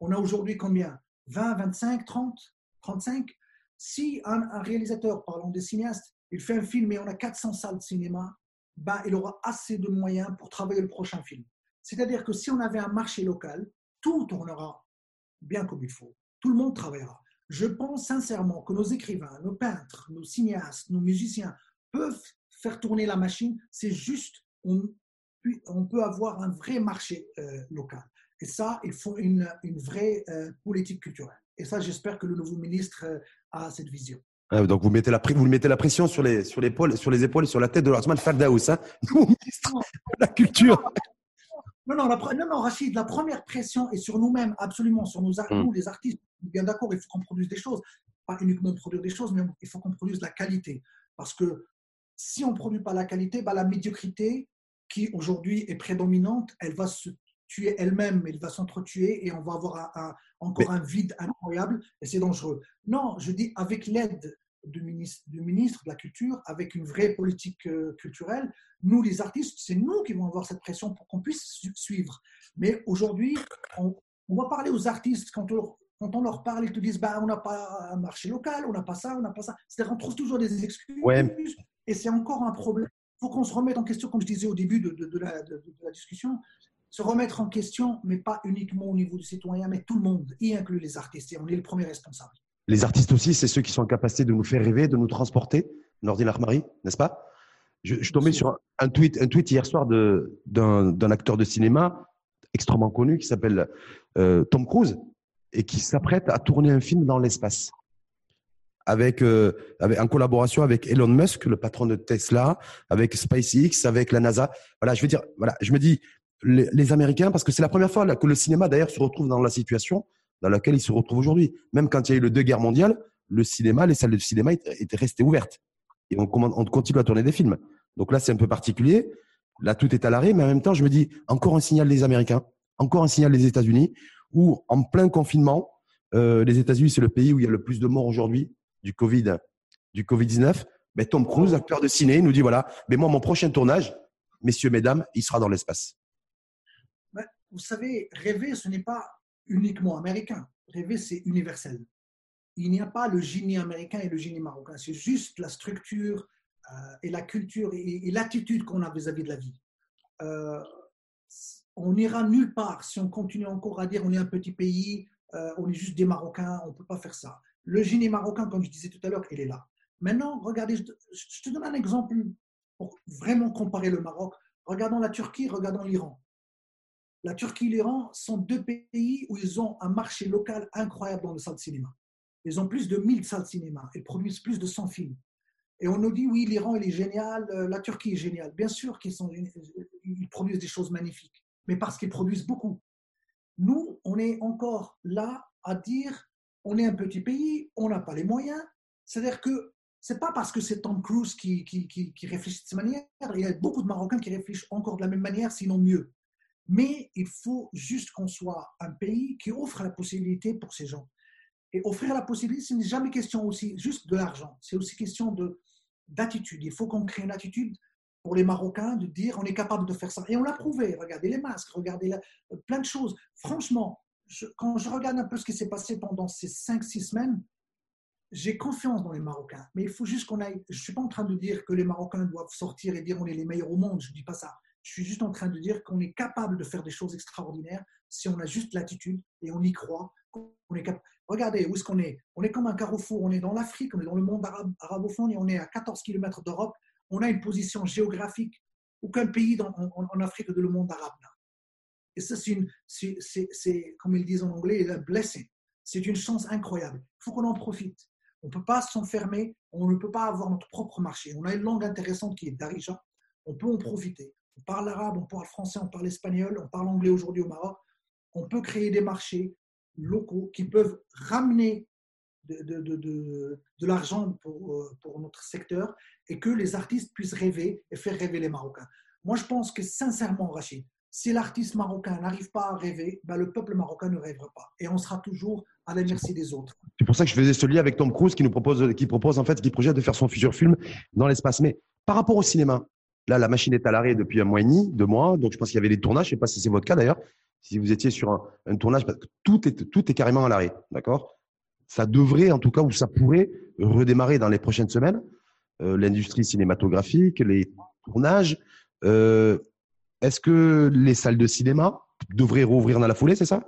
On a aujourd'hui combien? 20, 25, 30, 35 Si un, réalisateur, parlons des cinéastes, il fait un film et on a 400 salles de cinéma, bah, il aura assez de moyens pour travailler le prochain film. C'est-à-dire que si on avait un marché local, tout tournera bien comme il faut. Tout le monde travaillera. Je pense sincèrement que nos écrivains, nos peintres, nos cinéastes, nos musiciens peuvent faire tourner la machine. C'est juste, on, peut avoir un vrai marché euh, local. Et ça, il faut une, une vraie euh, politique culturelle. Et ça, j'espère que le nouveau ministre euh, a cette vision. Ah, donc vous mettez la, vous mettez la pression sur les, sur, l'épaule, sur les épaules et sur la tête de Ousmane Fardaous, hein, [LAUGHS] ministre de la Culture. Non, non, non, non, Rachid, la première pression est sur nous-mêmes, absolument, sur nos, mm. nous, les artistes. Bien d'accord, il faut qu'on produise des choses. Pas uniquement produire des choses, mais il faut qu'on produise la qualité. Parce que si on ne produit pas la qualité, bah, la médiocrité, qui aujourd'hui est prédominante, elle va se tuer elle-même, elle va s'entretuer et on va avoir encore un vide incroyable et c'est dangereux. Non, je dis avec l'aide du ministre, du ministre de la Culture, avec une vraie politique euh, culturelle, nous les artistes, c'est nous qui vont avoir cette pression pour qu'on puisse suivre. Mais aujourd'hui, on, va parler aux artistes quand on, quand on leur parle, ils te disent bah, on n'a pas un marché local, on n'a pas ça, on n'a pas ça. C'est-à-dire qu'on trouve toujours des excuses et c'est encore un problème. Il faut qu'on se remette en question, comme je disais au début de, de, la, de, la, discussion, se remettre en question, mais pas uniquement au niveau du citoyen, mais tout le monde, y inclut les artistes, et on est le premier responsable. Les artistes aussi, c'est ceux qui sont en capacité de nous faire rêver, de nous transporter, Nordi Marie, n'est-ce pas? Je, je tombais sur un tweet, un tweet hier soir d'un acteur de cinéma extrêmement connu qui s'appelle euh, Tom Cruise et qui s'apprête à tourner un film dans l'espace avec, euh, avec, en collaboration avec Elon Musk, le patron de Tesla, avec SpaceX, avec la NASA. Voilà, je veux dire, voilà, je me dis les, les Américains, parce que c'est la première fois que le cinéma d'ailleurs se retrouve dans la situation dans laquelle il se retrouve aujourd'hui. Même quand il y a eu le deux guerres mondiales, le cinéma, les salles de cinéma étaient restées ouvertes et on, on continue à tourner des films. Donc là, c'est un peu particulier. Là, tout est à l'arrêt, mais en même temps, je me dis encore un signal des Américains, encore un signal des États-Unis, où en plein confinement, euh, les États-Unis, c'est le pays où il y a le plus de morts aujourd'hui du Covid, du Covid-19, mais Tom Cruise, acteur de ciné, nous dit voilà, mais moi, mon prochain tournage, messieurs, mesdames, il sera dans l'espace. Vous savez, rêver, ce n'est pas uniquement américain. Rêver, c'est universel. Il n'y a pas le génie américain et le génie marocain. C'est juste la structure euh, et la culture et, l'attitude qu'on a vis-à-vis de la vie. Euh, on n'ira nulle part si on continue encore à dire on est un petit pays, euh, on est juste des Marocains, on ne peut pas faire ça. Le génie marocain, comme je disais tout à l'heure, il est là. Maintenant, regardez, je te donne un exemple pour vraiment comparer le Maroc. Regardons la Turquie, regardons l'Iran. La Turquie et l'Iran sont deux pays où ils ont un marché local incroyable dans les salles de cinéma. Ils ont plus de 1000 salles de cinéma. Ils produisent plus de 100 films. Et on nous dit, oui, l'Iran, il est génial, euh, la Turquie est géniale. Bien sûr qu'ils sont, ils produisent des choses magnifiques, mais parce qu'ils produisent beaucoup. Nous, on est encore là à dire, on est un petit pays, on n'a pas les moyens. C'est-à-dire que c'est pas parce que c'est Tom Cruise qui, qui, qui, réfléchit de cette manière. Il y a beaucoup de Marocains qui réfléchissent encore de la même manière, sinon mieux. Mais il faut juste qu'on soit un pays qui offre la possibilité pour ces gens. Et offrir la possibilité, ce n'est jamais question aussi juste de l'argent. C'est aussi question de d'attitude. Il faut qu'on crée une attitude pour les Marocains de dire on est capable de faire ça. Et on l'a prouvé. Regardez les masques, regardez plein de choses. Franchement, quand je regarde un peu ce qui s'est passé pendant ces 5-6 semaines, j'ai confiance dans les Marocains. Mais il faut juste qu'on aille. Je ne suis pas en train de dire que les Marocains doivent sortir et dire on est les meilleurs au monde. Je ne dis pas ça. Je suis juste en train de dire qu'on est capable de faire des choses extraordinaires si on a juste l'attitude et on y croit. On est Regardez où est-ce qu'on est. On est comme un carrefour. On est dans l'Afrique, on est dans le monde arabe, arabophone et on est à 14 km d'Europe. On a une position géographique. Aucun pays en, Afrique de le monde arabe Et ça, c'est, comme ils disent en anglais, un blessing. C'est une chance incroyable. Il faut qu'on en profite. On ne peut pas s'enfermer, on ne peut pas avoir notre propre marché. On a une langue intéressante qui est Darija, on peut en profiter. On parle arabe, on parle français, on parle espagnol, on parle anglais aujourd'hui au Maroc. On peut créer des marchés locaux qui peuvent ramener de, l'argent pour, euh, pour, notre secteur et que les artistes puissent rêver et faire rêver les Marocains. Moi, je pense que sincèrement, Rachid, si l'artiste marocain n'arrive pas à rêver, ben le peuple marocain ne rêvera pas. Et on sera toujours à la merci des autres. C'est pour ça que je faisais ce lien avec Tom Cruise qui propose, qui propose en fait, qui projette de faire son futur film dans l'espace. Mais par rapport au cinéma, là, la machine est à l'arrêt depuis un mois et demi, deux mois. Donc, je pense qu'il y avait des tournages. Je ne sais pas si c'est votre cas d'ailleurs. Si vous étiez sur un, tournage, parce que tout est, carrément à l'arrêt. D'accord? Ça devrait, en tout cas, ou ça pourrait redémarrer dans les prochaines semaines. Euh, l'industrie cinématographique, les tournages. Euh, est-ce que les salles de cinéma devraient rouvrir dans la foulée, c'est ça?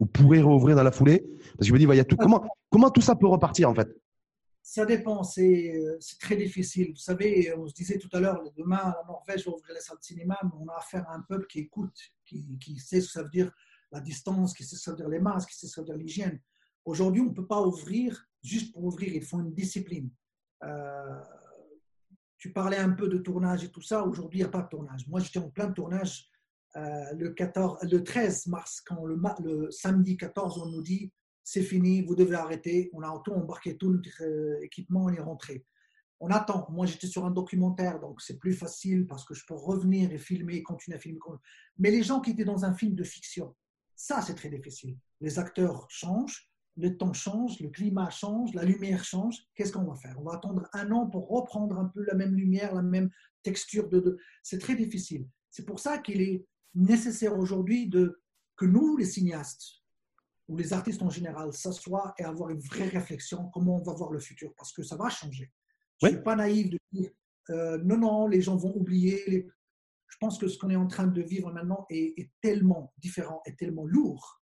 Ou pourraient rouvrir dans la foulée? Parce que je me dis, il y a tout, comment, comment tout ça peut repartir en fait? Ça dépend, c'est très difficile. Vous savez, on se disait tout à l'heure, demain, la Norvège va ouvrir les salles de cinéma, mais on a affaire à un peuple qui écoute, qui, sait ce que ça veut dire la distance, qui sait ce que ça veut dire les masques, qui sait ce que ça veut dire l'hygiène. Aujourd'hui, on ne peut pas ouvrir juste pour ouvrir, il faut une discipline. Euh, tu parlais un peu de tournage et tout ça. Aujourd'hui, il n'y a pas de tournage. Moi, j'étais en plein tournage euh, le, 14, le 13 mars, quand le, samedi 14, on nous dit c'est fini, vous devez arrêter. On a tout embarqué, tout notre euh, équipement, on est rentré. On attend. Moi, j'étais sur un documentaire, donc c'est plus facile parce que je peux revenir et filmer, continuer à filmer. Mais les gens qui étaient dans un film de fiction, ça, c'est très difficile. Les acteurs changent, le temps change, le climat change, la lumière change. Qu'est-ce qu'on va faire? On va attendre un an pour reprendre un peu la même lumière, la même texture de. C'est très difficile. C'est pour ça qu'il est nécessaire aujourd'hui de que nous, les cinéastes ou les artistes en général, s'assoient et avoir une vraie réflexion comment on va voir le futur, parce que ça va changer. Je ne suis pas naïf de dire euh, non, non, les gens vont oublier. Je pense que ce qu'on est en train de vivre maintenant est, est tellement différent, est tellement lourd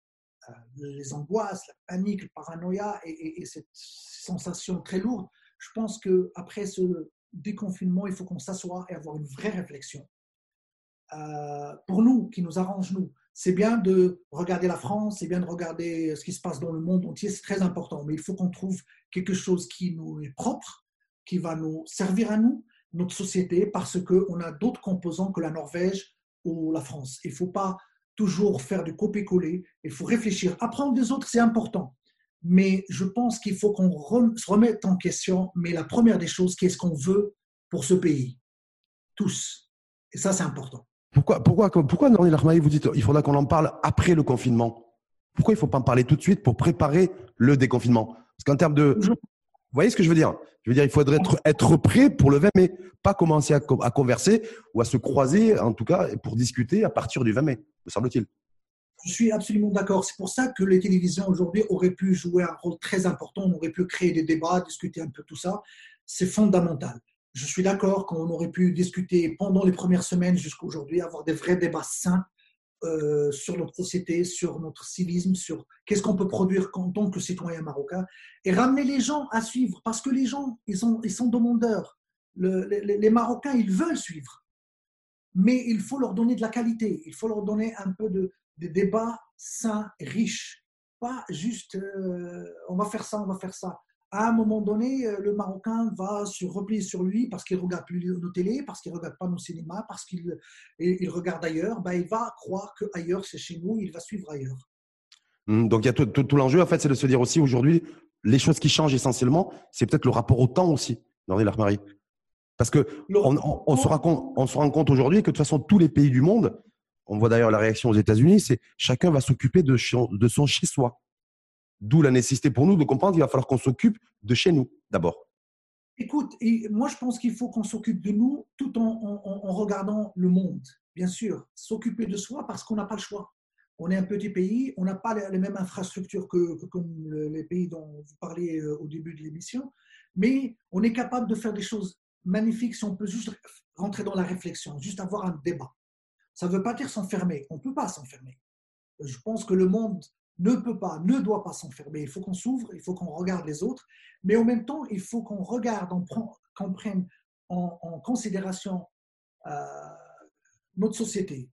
euh, les angoisses, la panique, le paranoïa et, cette sensation très lourde, je pense qu'après ce déconfinement, il faut qu'on s'assoie et avoir une vraie réflexion. Euh, pour nous, qui nous arrange, nous, c'est bien de regarder la France, c'est bien de regarder ce qui se passe dans le monde entier, c'est très important, mais il faut qu'on trouve quelque chose qui nous est propre, qui va nous servir à nous, notre société, parce qu'on a d'autres composants que la Norvège ou la France. Il ne faut pas toujours faire du copier-coller, il faut réfléchir. Apprendre des autres, c'est important. Mais je pense qu'il faut qu'on se remette en question. Mais la première des choses, qu'est-ce qu'on veut pour ce pays? Tous. Et ça, c'est important. Pourquoi, pourquoi, pourquoi vous dites il faudra qu'on en parle après le confinement? Pourquoi il ne faut pas en parler tout de suite pour préparer le déconfinement? Parce qu'en termes de. Vous voyez ce que je veux dire? Je veux dire, il faudrait être, être prêt pour le 20 mai, pas commencer à, à converser ou à se croiser, en tout cas, pour discuter à partir du 20 mai me semble-t-il. Je suis absolument d'accord. C'est pour ça que les télévisions aujourd'hui auraient pu jouer un rôle très important. On aurait pu créer des débats, discuter un peu tout ça. C'est fondamental. Je suis d'accord qu'on aurait pu discuter pendant les premières semaines jusqu'à aujourd'hui, avoir des vrais débats sains euh, sur notre société, sur notre civisme, sur qu'est-ce qu'on peut produire en tant que citoyen marocain et ramener les gens à suivre parce que les gens, ils sont, ils sont demandeurs. les Marocains, ils veulent suivre mais il faut leur donner de la qualité, il faut leur donner un peu de, débats sains, riches, pas juste euh, on va faire ça, on va faire ça. À un moment donné, euh, le Marocain va se replier sur lui parce qu'il regarde plus nos télés, parce qu'il regarde pas nos cinémas, parce qu'il il regarde ailleurs. Ben, il va croire que ailleurs c'est chez nous, il va suivre ailleurs. Hum, donc il y a tout, tout, l'enjeu en fait, c'est de se dire aussi aujourd'hui, les choses qui changent essentiellement, c'est peut-être le rapport au temps aussi, dans Marie. Parce que on, se rend compte, on se rend compte aujourd'hui que de toute façon, tous les pays du monde, on voit d'ailleurs la réaction aux États-Unis, c'est chacun va s'occuper de, de son chez-soi. D'où la nécessité pour nous de comprendre qu'il va falloir qu'on s'occupe de chez nous d'abord. Écoute, moi je pense qu'il faut qu'on s'occupe de nous tout en, regardant le monde, bien sûr. S'occuper de soi parce qu'on n'a pas le choix. On est un petit pays, on n'a pas les, mêmes infrastructures que, comme les pays dont vous parliez euh, au début de l'émission, mais on est capable de faire des choses magnifique si on peut juste rentrer dans la réflexion, juste avoir un débat. Ça ne veut pas dire s'enfermer. On ne peut pas s'enfermer. Je pense que le monde ne peut pas, ne doit pas s'enfermer. Il faut qu'on s'ouvre, il faut qu'on regarde les autres, mais en même temps, il faut qu'on regarde, qu'on prenne en, considération euh, notre société,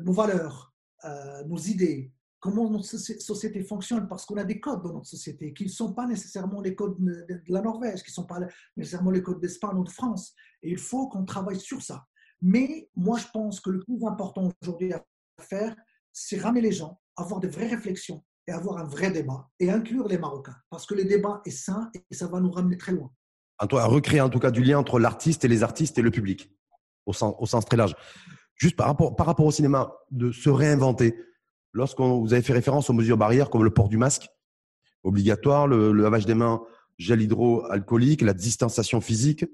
nos valeurs, euh, nos idées, comment notre société fonctionne, parce qu'on a des codes dans notre société qui ne sont pas nécessairement les codes de la Norvège, qui ne sont pas nécessairement les codes d'Espagne ou de France. Et il faut qu'on travaille sur ça. Mais moi, je pense que le plus important aujourd'hui à faire, c'est ramener les gens, avoir de vraies réflexions et avoir un vrai débat et inclure les Marocains. Parce que le débat est sain et ça va nous ramener très loin. À recréer en tout cas du lien entre l'artiste et les artistes et le public, au sens, très large. Juste par rapport, par rapport au cinéma, de se réinventer. Lorsqu'on vous avez fait référence aux mesures barrières comme le port du masque obligatoire, le, lavage des mains, gel hydroalcoolique, la distanciation physique.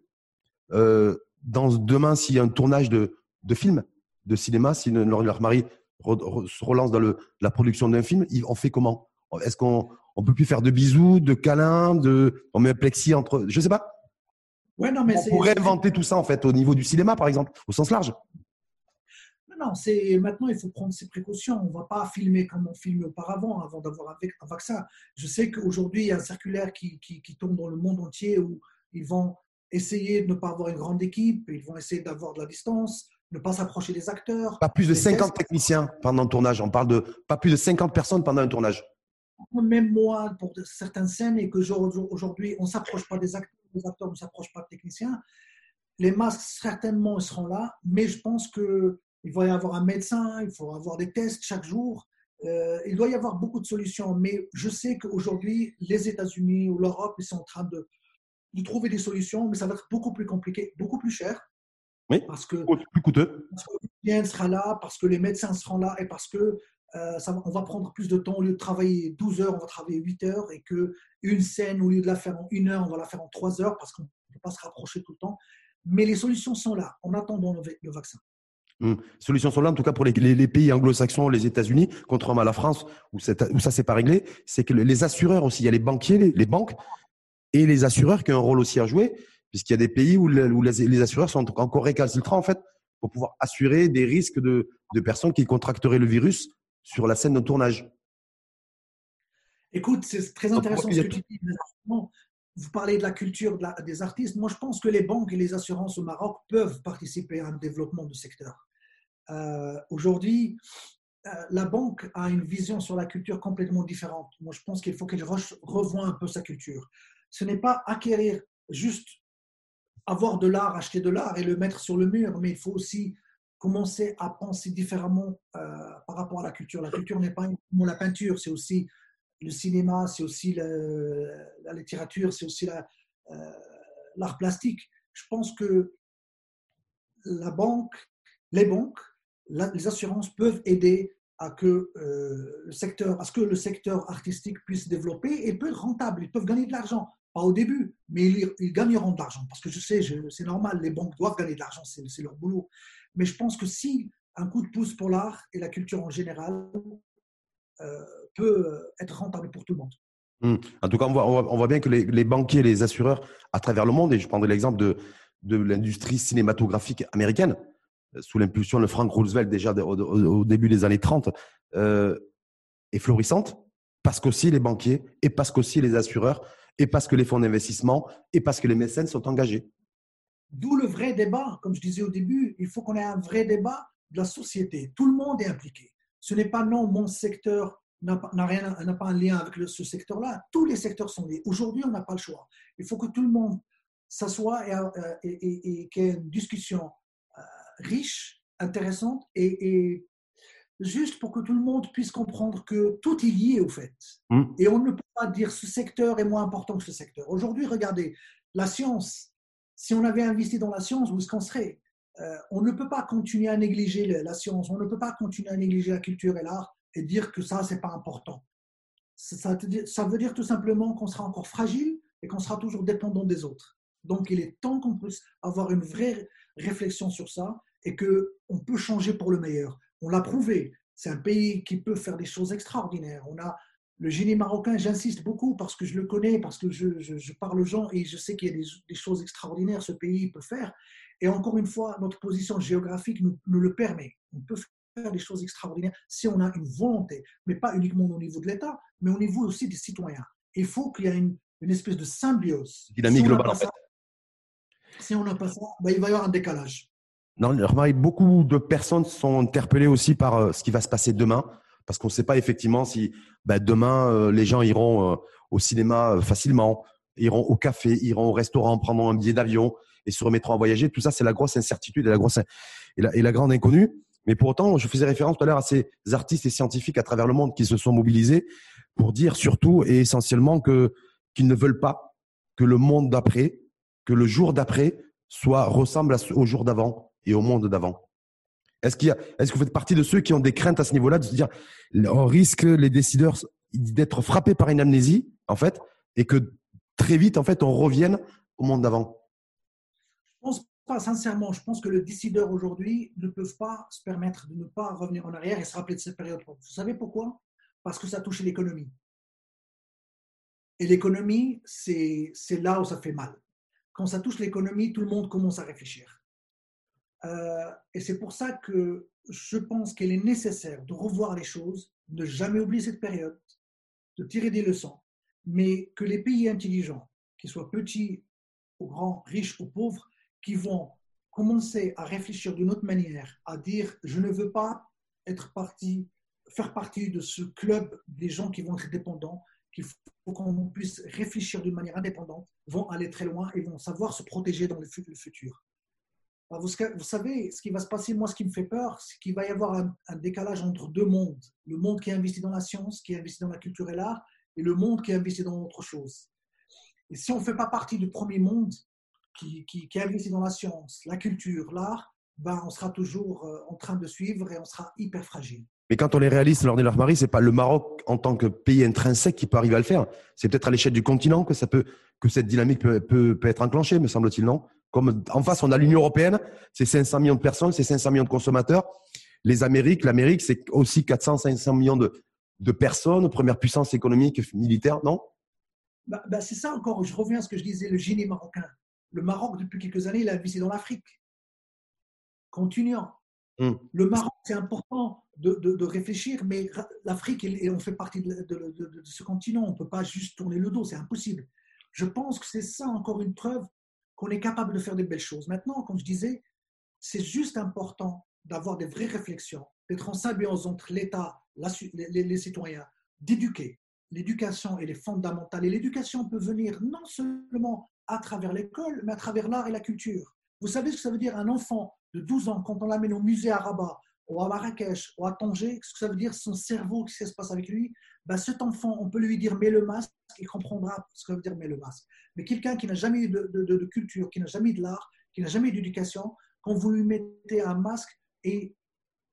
Euh, dans demain, s'il y a un tournage de, de film, de cinéma, si leur mari se relance dans le, la production d'un film, on fait comment? Est-ce qu'on on peut plus faire de bisous, de câlins, de on met un plexi entre, je sais pas. Ouais, non, mais on pourrait inventer tout ça en fait au niveau du cinéma par exemple, au sens large. Non, non, c'est maintenant il faut prendre ses précautions. On va pas filmer comme on filmait auparavant avant d'avoir un vaccin. Je sais qu'aujourd'hui il y a un circulaire qui, qui, qui tourne dans le monde entier où ils vont essayer de ne pas avoir une grande équipe, ils vont essayer d'avoir de la distance, ne pas s'approcher des acteurs. Pas plus de 50 techniciens pendant le tournage. On parle de pas plus de 50 personnes pendant un tournage. Même moi, pour certaines scènes, et que aujourd'hui, on ne s'approche pas des acteurs, les acteurs ne s'approchent pas des techniciens. Les masques, certainement, seront là, mais je pense qu'il va y avoir un médecin, il faut avoir des tests chaque jour. Euh, il doit y avoir beaucoup de solutions, mais je sais qu'aujourd'hui, les États-Unis ou l'Europe, ils sont en train de, de trouver des solutions, mais ça va être beaucoup plus compliqué, beaucoup plus cher. Oui, parce que, plus coûteux. Parce que sera là, parce que les médecins seront là et parce que euh, ça, on va prendre plus de temps. Au lieu de travailler 12 heures, on va travailler 8 heures et qu'une scène, au lieu de la faire en une heure, on va la faire en 3 heures parce qu'on ne peut pas se rapprocher tout le temps. Mais les solutions sont là en attendant le, vaccin. Hum. Solutions sont là, en tout cas pour les, les, pays anglo-saxons, les États-Unis, contrairement à la France, où, où ça s'est pas réglé, c'est que les assureurs aussi, il y a les banquiers, les, les banques et les assureurs qui ont un rôle aussi à jouer puisqu'il y a des pays où, les assureurs sont encore récalcitrants en fait pour pouvoir assurer des risques de, personnes qui contracteraient le virus sur la scène de tournage. Écoute, c'est très intéressant ce que tu dis. Vous parlez de la culture des artistes. Moi, je pense que les banques et les assurances au Maroc peuvent participer à un développement du secteur. Euh, aujourd'hui, euh, la banque a une vision sur la culture complètement différente. Moi, je pense qu'il faut qu'elle revoie un peu sa culture. Ce n'est pas acquérir juste avoir de l'art, acheter de l'art et le mettre sur le mur, mais il faut aussi commencer à penser différemment euh, par rapport à la culture. La culture n'est pas uniquement la peinture, c'est aussi le cinéma, c'est aussi la littérature, c'est aussi euh, l'art plastique. Je pense que la banque, les banques, les assurances peuvent aider à, que, euh, le secteur, à ce que le secteur artistique puisse développer et peut être rentable. Ils peuvent gagner de l'argent pas au début, mais ils, gagneront de l'argent. Parce que je sais, c'est normal, les banques doivent gagner de l'argent, c'est leur boulot. Mais je pense que si un coup de pouce pour l'art et la culture en général euh, peut être rentable pour tout le monde. Hmm. En tout cas, on voit, bien que les, les, banquiers, les assureurs à travers le monde, et je prendrai l'exemple de, l'industrie cinématographique américaine, euh, sous l'impulsion de Frank Roosevelt déjà au, début des années 30, euh, est florissante, parce qu'aussi les banquiers et parce qu'aussi les assureurs et parce que les fonds d'investissement et parce que les mécènes sont engagés. D'où le vrai débat. Comme je disais au début, il faut qu'on ait un vrai débat de la société. Tout le monde est impliqué. Ce n'est pas non, mon secteur n'a pas, pas un lien avec ce secteur-là. Tous les secteurs sont liés. Aujourd'hui, on n'a pas le choix. Il faut que tout le monde s'assoie et, euh, et, qu'il y ait une discussion euh, riche, intéressante et, juste pour que tout le monde puisse comprendre que tout est lié au fait. Hmm. Et on ne peut pas dire ce secteur est moins important que ce secteur. Aujourd'hui, regardez, la science, si on avait investi dans la science, où est-ce qu'on serait? Euh, On ne peut pas continuer à négliger la science, on ne peut pas continuer à négliger la culture et l'art et dire que ça, c'est pas important. Ça, ça veut dire tout simplement qu'on sera encore fragile et qu'on sera toujours dépendant des autres. Donc, il est temps qu'on puisse avoir une vraie réflexion sur ça et qu'on peut changer pour le meilleur. On l'a prouvé. C'est un pays qui peut faire des choses extraordinaires. On a le génie marocain, j'insiste beaucoup parce que je le connais, parce que je, parle aux gens et je sais qu'il y a des, choses extraordinaires ce pays peut faire. Et encore une fois, notre position géographique nous, le permet. On peut faire des choses extraordinaires si on a une volonté, mais pas uniquement au niveau de l'État, mais au niveau aussi des citoyens. Il faut qu'il y ait une, espèce de symbiose. Dynamique si globale, en fait. si on n'a pas ça, ben, il va y avoir un décalage. Non, beaucoup de personnes sont interpellées aussi par euh, ce qui va se passer demain parce qu'on ne sait pas effectivement si bah, demain euh, les gens iront euh, au cinéma facilement, iront au café, iront au restaurant, prendront un billet d'avion et se remettront à voyager. Tout ça, c'est la grosse incertitude et la grosse et la, grande inconnue. Mais pour autant, je faisais référence tout à l'heure à ces artistes et scientifiques à travers le monde qui se sont mobilisés pour dire surtout et essentiellement que qu'ils ne veulent pas que le monde d'après, que le jour d'après soit ressemble au jour d'avant et au monde d'avant. Est-ce qu'il est-ce que vous faites partie de ceux qui ont des craintes à ce niveau-là, de se dire, on risque les décideurs d'être frappés par une amnésie, en fait, et que très vite, en fait, on revienne au monde d'avant? Je pense pas, sincèrement. Je pense que les décideurs aujourd'hui ne peuvent pas se permettre de ne pas revenir en arrière et se rappeler de cette période. Vous savez pourquoi? Parce que ça touche l'économie. Et l'économie, c'est là où ça fait mal. Quand ça touche l'économie, tout le monde commence à réfléchir. Euh, et c'est pour ça que je pense qu'il est nécessaire de revoir les choses, de jamais oublier cette période, de tirer des leçons, mais que les pays intelligents, qu'ils soient petits ou grands, riches ou pauvres, qui vont commencer à réfléchir d'une autre manière, à dire je ne veux pas être parti, faire partie de ce club des gens qui vont être dépendants, qu'il faut qu'on puisse réfléchir d'une manière indépendante, vont aller très loin et vont savoir se protéger dans le futur. Bah, vous, savez, ce qui va se passer, moi, ce qui me fait peur, c'est qu'il va y avoir un, décalage entre deux mondes. Le monde qui investit dans la science, qui investit dans la culture et l'art, et le monde qui investit dans autre chose. Et si on ne fait pas partie du premier monde qui, qui, investit dans la science, la culture, l'art, ben, on sera toujours euh, en train de suivre et on sera hyper fragile. Mais quand on est réaliste, lors de leur mari, c'est pas le Maroc en tant que pays intrinsèque qui peut arriver à le faire. C'est peut-être à l'échelle du continent que ça peut, que cette dynamique peut être enclenchée, me semble-t-il, non? Comme en face, on a l'Union européenne, c'est 500 millions de personnes, c'est 500 millions de consommateurs. Les Amériques, l'Amérique, c'est aussi 400, 500 millions de, de personnes, première puissance économique, militaire, non? Bah, bah, C'est ça encore, je reviens à ce que je disais, le génie marocain. Le Maroc, depuis quelques années, il a investi dans l'Afrique. Continuant. Hum. Le Maroc, c'est important de, de, réfléchir, mais l'Afrique, on fait partie de, de, ce continent. On ne peut pas juste tourner le dos, c'est impossible. Je pense que c'est ça encore une preuve qu'on est capable de faire de belles choses. Maintenant, comme je disais, c'est juste important d'avoir des vraies réflexions, d'être en symbiose entre l'État, les, les, citoyens, d'éduquer. L'éducation, est fondamentale. Et l'éducation peut venir non seulement à travers l'école, mais à travers l'art et la culture. Vous savez ce que ça veut dire un enfant de 12 ans, quand on l'amène au musée à Rabat, ou à Marrakech, ou à Tanger, ce que ça veut dire son cerveau, ce qui se passe avec lui ben, Cet enfant, on peut lui dire mets le masque, il comprendra ce que ça veut dire mets le masque. Mais quelqu'un qui n'a jamais eu de, culture, qui n'a jamais eu de l'art, qui n'a jamais eu d'éducation, quand vous lui mettez un masque, et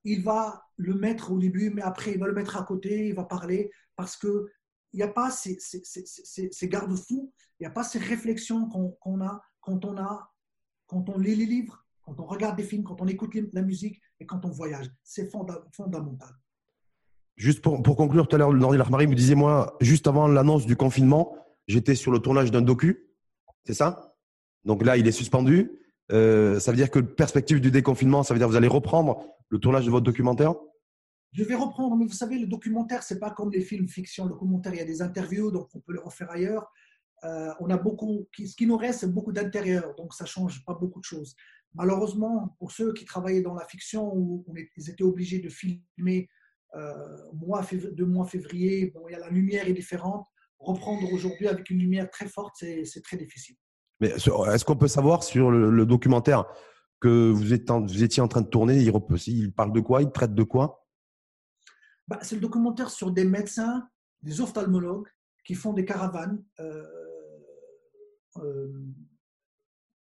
il va le mettre au début, mais après il va le mettre à côté, il va parler, parce qu'il n'y a pas ces, ces, garde-fous, il n'y a pas ces réflexions qu'on a quand on a quand on lit les livres, quand on regarde des films, quand on écoute la musique et quand on voyage. C'est fondamental. Juste pour, pour, conclure, tout à l'heure, Nordi Lachmarie me disait, moi, juste avant l'annonce du confinement, j'étais sur le tournage d'un docu, c'est ça? Donc là, il est suspendu. Euh, ça veut dire que perspective du déconfinement, ça veut dire que vous allez reprendre le tournage de votre documentaire? Je vais reprendre, mais vous savez, le documentaire, c'est pas comme les films fiction. Le documentaire, il y a des interviews, donc on peut le refaire ailleurs. Euh, on a beaucoup, ce qui nous reste, c'est beaucoup d'intérieur, donc ça change pas beaucoup de choses. Malheureusement, pour ceux qui travaillaient dans la fiction, où ils étaient obligés de filmer euh, mois, deux mois février, bon, il y a la lumière est différente reprendre aujourd'hui avec une lumière très forte, c'est très difficile. Mais est-ce qu'on peut savoir sur le, documentaire que vous, êtes vous, étiez en train de tourner, il, il, parle de quoi Il traite de quoi? Bah, C'est le documentaire sur des médecins, des ophtalmologues qui font des caravanes euh, euh,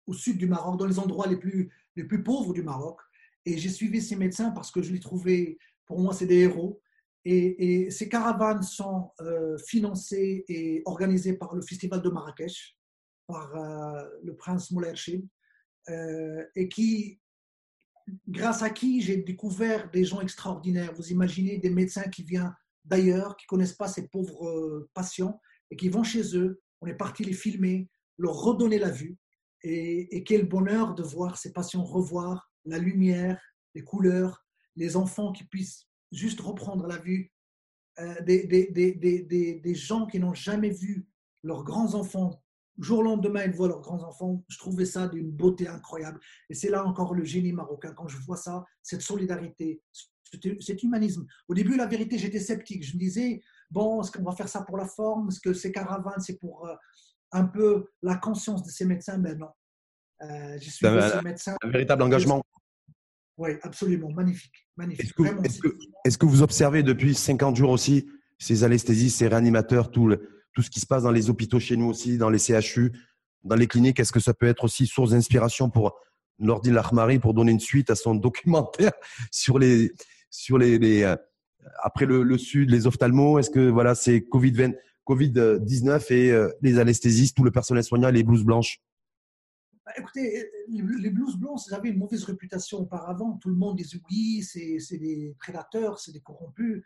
au sud du Maroc, dans les endroits les plus, les plus pauvres du Maroc. Et j'ai suivi ces médecins parce que je les trouvais, pour moi, c'est des héros. Et, ces caravanes sont euh, financées et organisées par le Festival de Marrakech, par le prince Moulay euh, et qui, grâce à qui j'ai découvert des gens extraordinaires. Vous imaginez des médecins qui viennent d'ailleurs, qui connaissent pas ces pauvres euh, patients et qui vont chez eux. On est parti les filmer, leur redonner la vue. Et, quel bonheur de voir ces patients revoir la lumière, les couleurs, les enfants qui puissent juste reprendre la vue, euh, des, gens qui n'ont jamais vu leurs grands-enfants. Jour au lendemain, ils voient leurs grands-enfants. Je trouvais ça d'une beauté incroyable. Et c'est là encore le génie marocain. Quand je vois ça, cette solidarité, cet humanisme. Au début, la vérité, j'étais sceptique. Je me disais, bon, est-ce qu'on va faire ça pour la forme? Est-ce que ces caravanes, c'est pour euh, un peu la conscience de ces médecins? Mais non. Euh, je suis un, médecin. Un véritable engagement. Oui, absolument, magnifique. magnifique. Est-ce que, vous observez depuis 50 jours aussi ces anesthésistes, ces réanimateurs, tout, le, tout ce qui se passe dans les hôpitaux chez nous aussi, dans les CHU, dans les cliniques? Est-ce que ça peut être aussi source d'inspiration pour Nordi Lahmari pour donner une suite à son [LAUGHS] documentaire sur les, sur les, euh, après le, Sud, les ophtalmos Est-ce que voilà, c'est Covid-19 COVID et euh, les anesthésistes, tout le personnel soignant les blouses blanches? Bah, écoutez, les blues blancs, avaient une mauvaise réputation auparavant. Tout le monde disait oui, c'est des prédateurs, c'est des corrompus,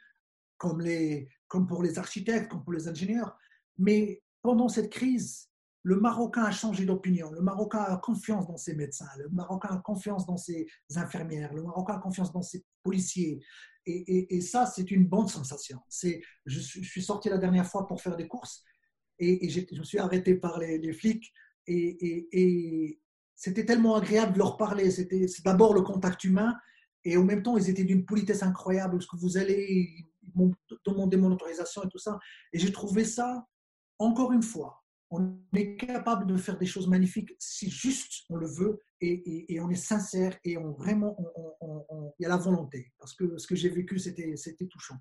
comme, les, comme pour les architectes, comme pour les ingénieurs. Mais pendant cette crise, le Marocain a changé d'opinion. Le Marocain a confiance dans ses médecins. Le Marocain a confiance dans ses infirmières. Le Marocain a confiance dans ses policiers. Et, ça, c'est une bonne sensation. Je, je, suis sorti la dernière fois pour faire des courses et, je me suis arrêté par les, flics et, c'était tellement agréable de leur parler. C'était d'abord le contact humain et en même temps, ils étaient d'une politesse incroyable. Est-ce que vous allez Ils m'ont demandé mon autorisation et tout ça. Et j'ai trouvé ça, encore une fois, on est capable de faire des choses magnifiques si juste on le veut et, on est sincère et on vraiment, il y a la volonté. Parce que ce que j'ai vécu, c'était touchant.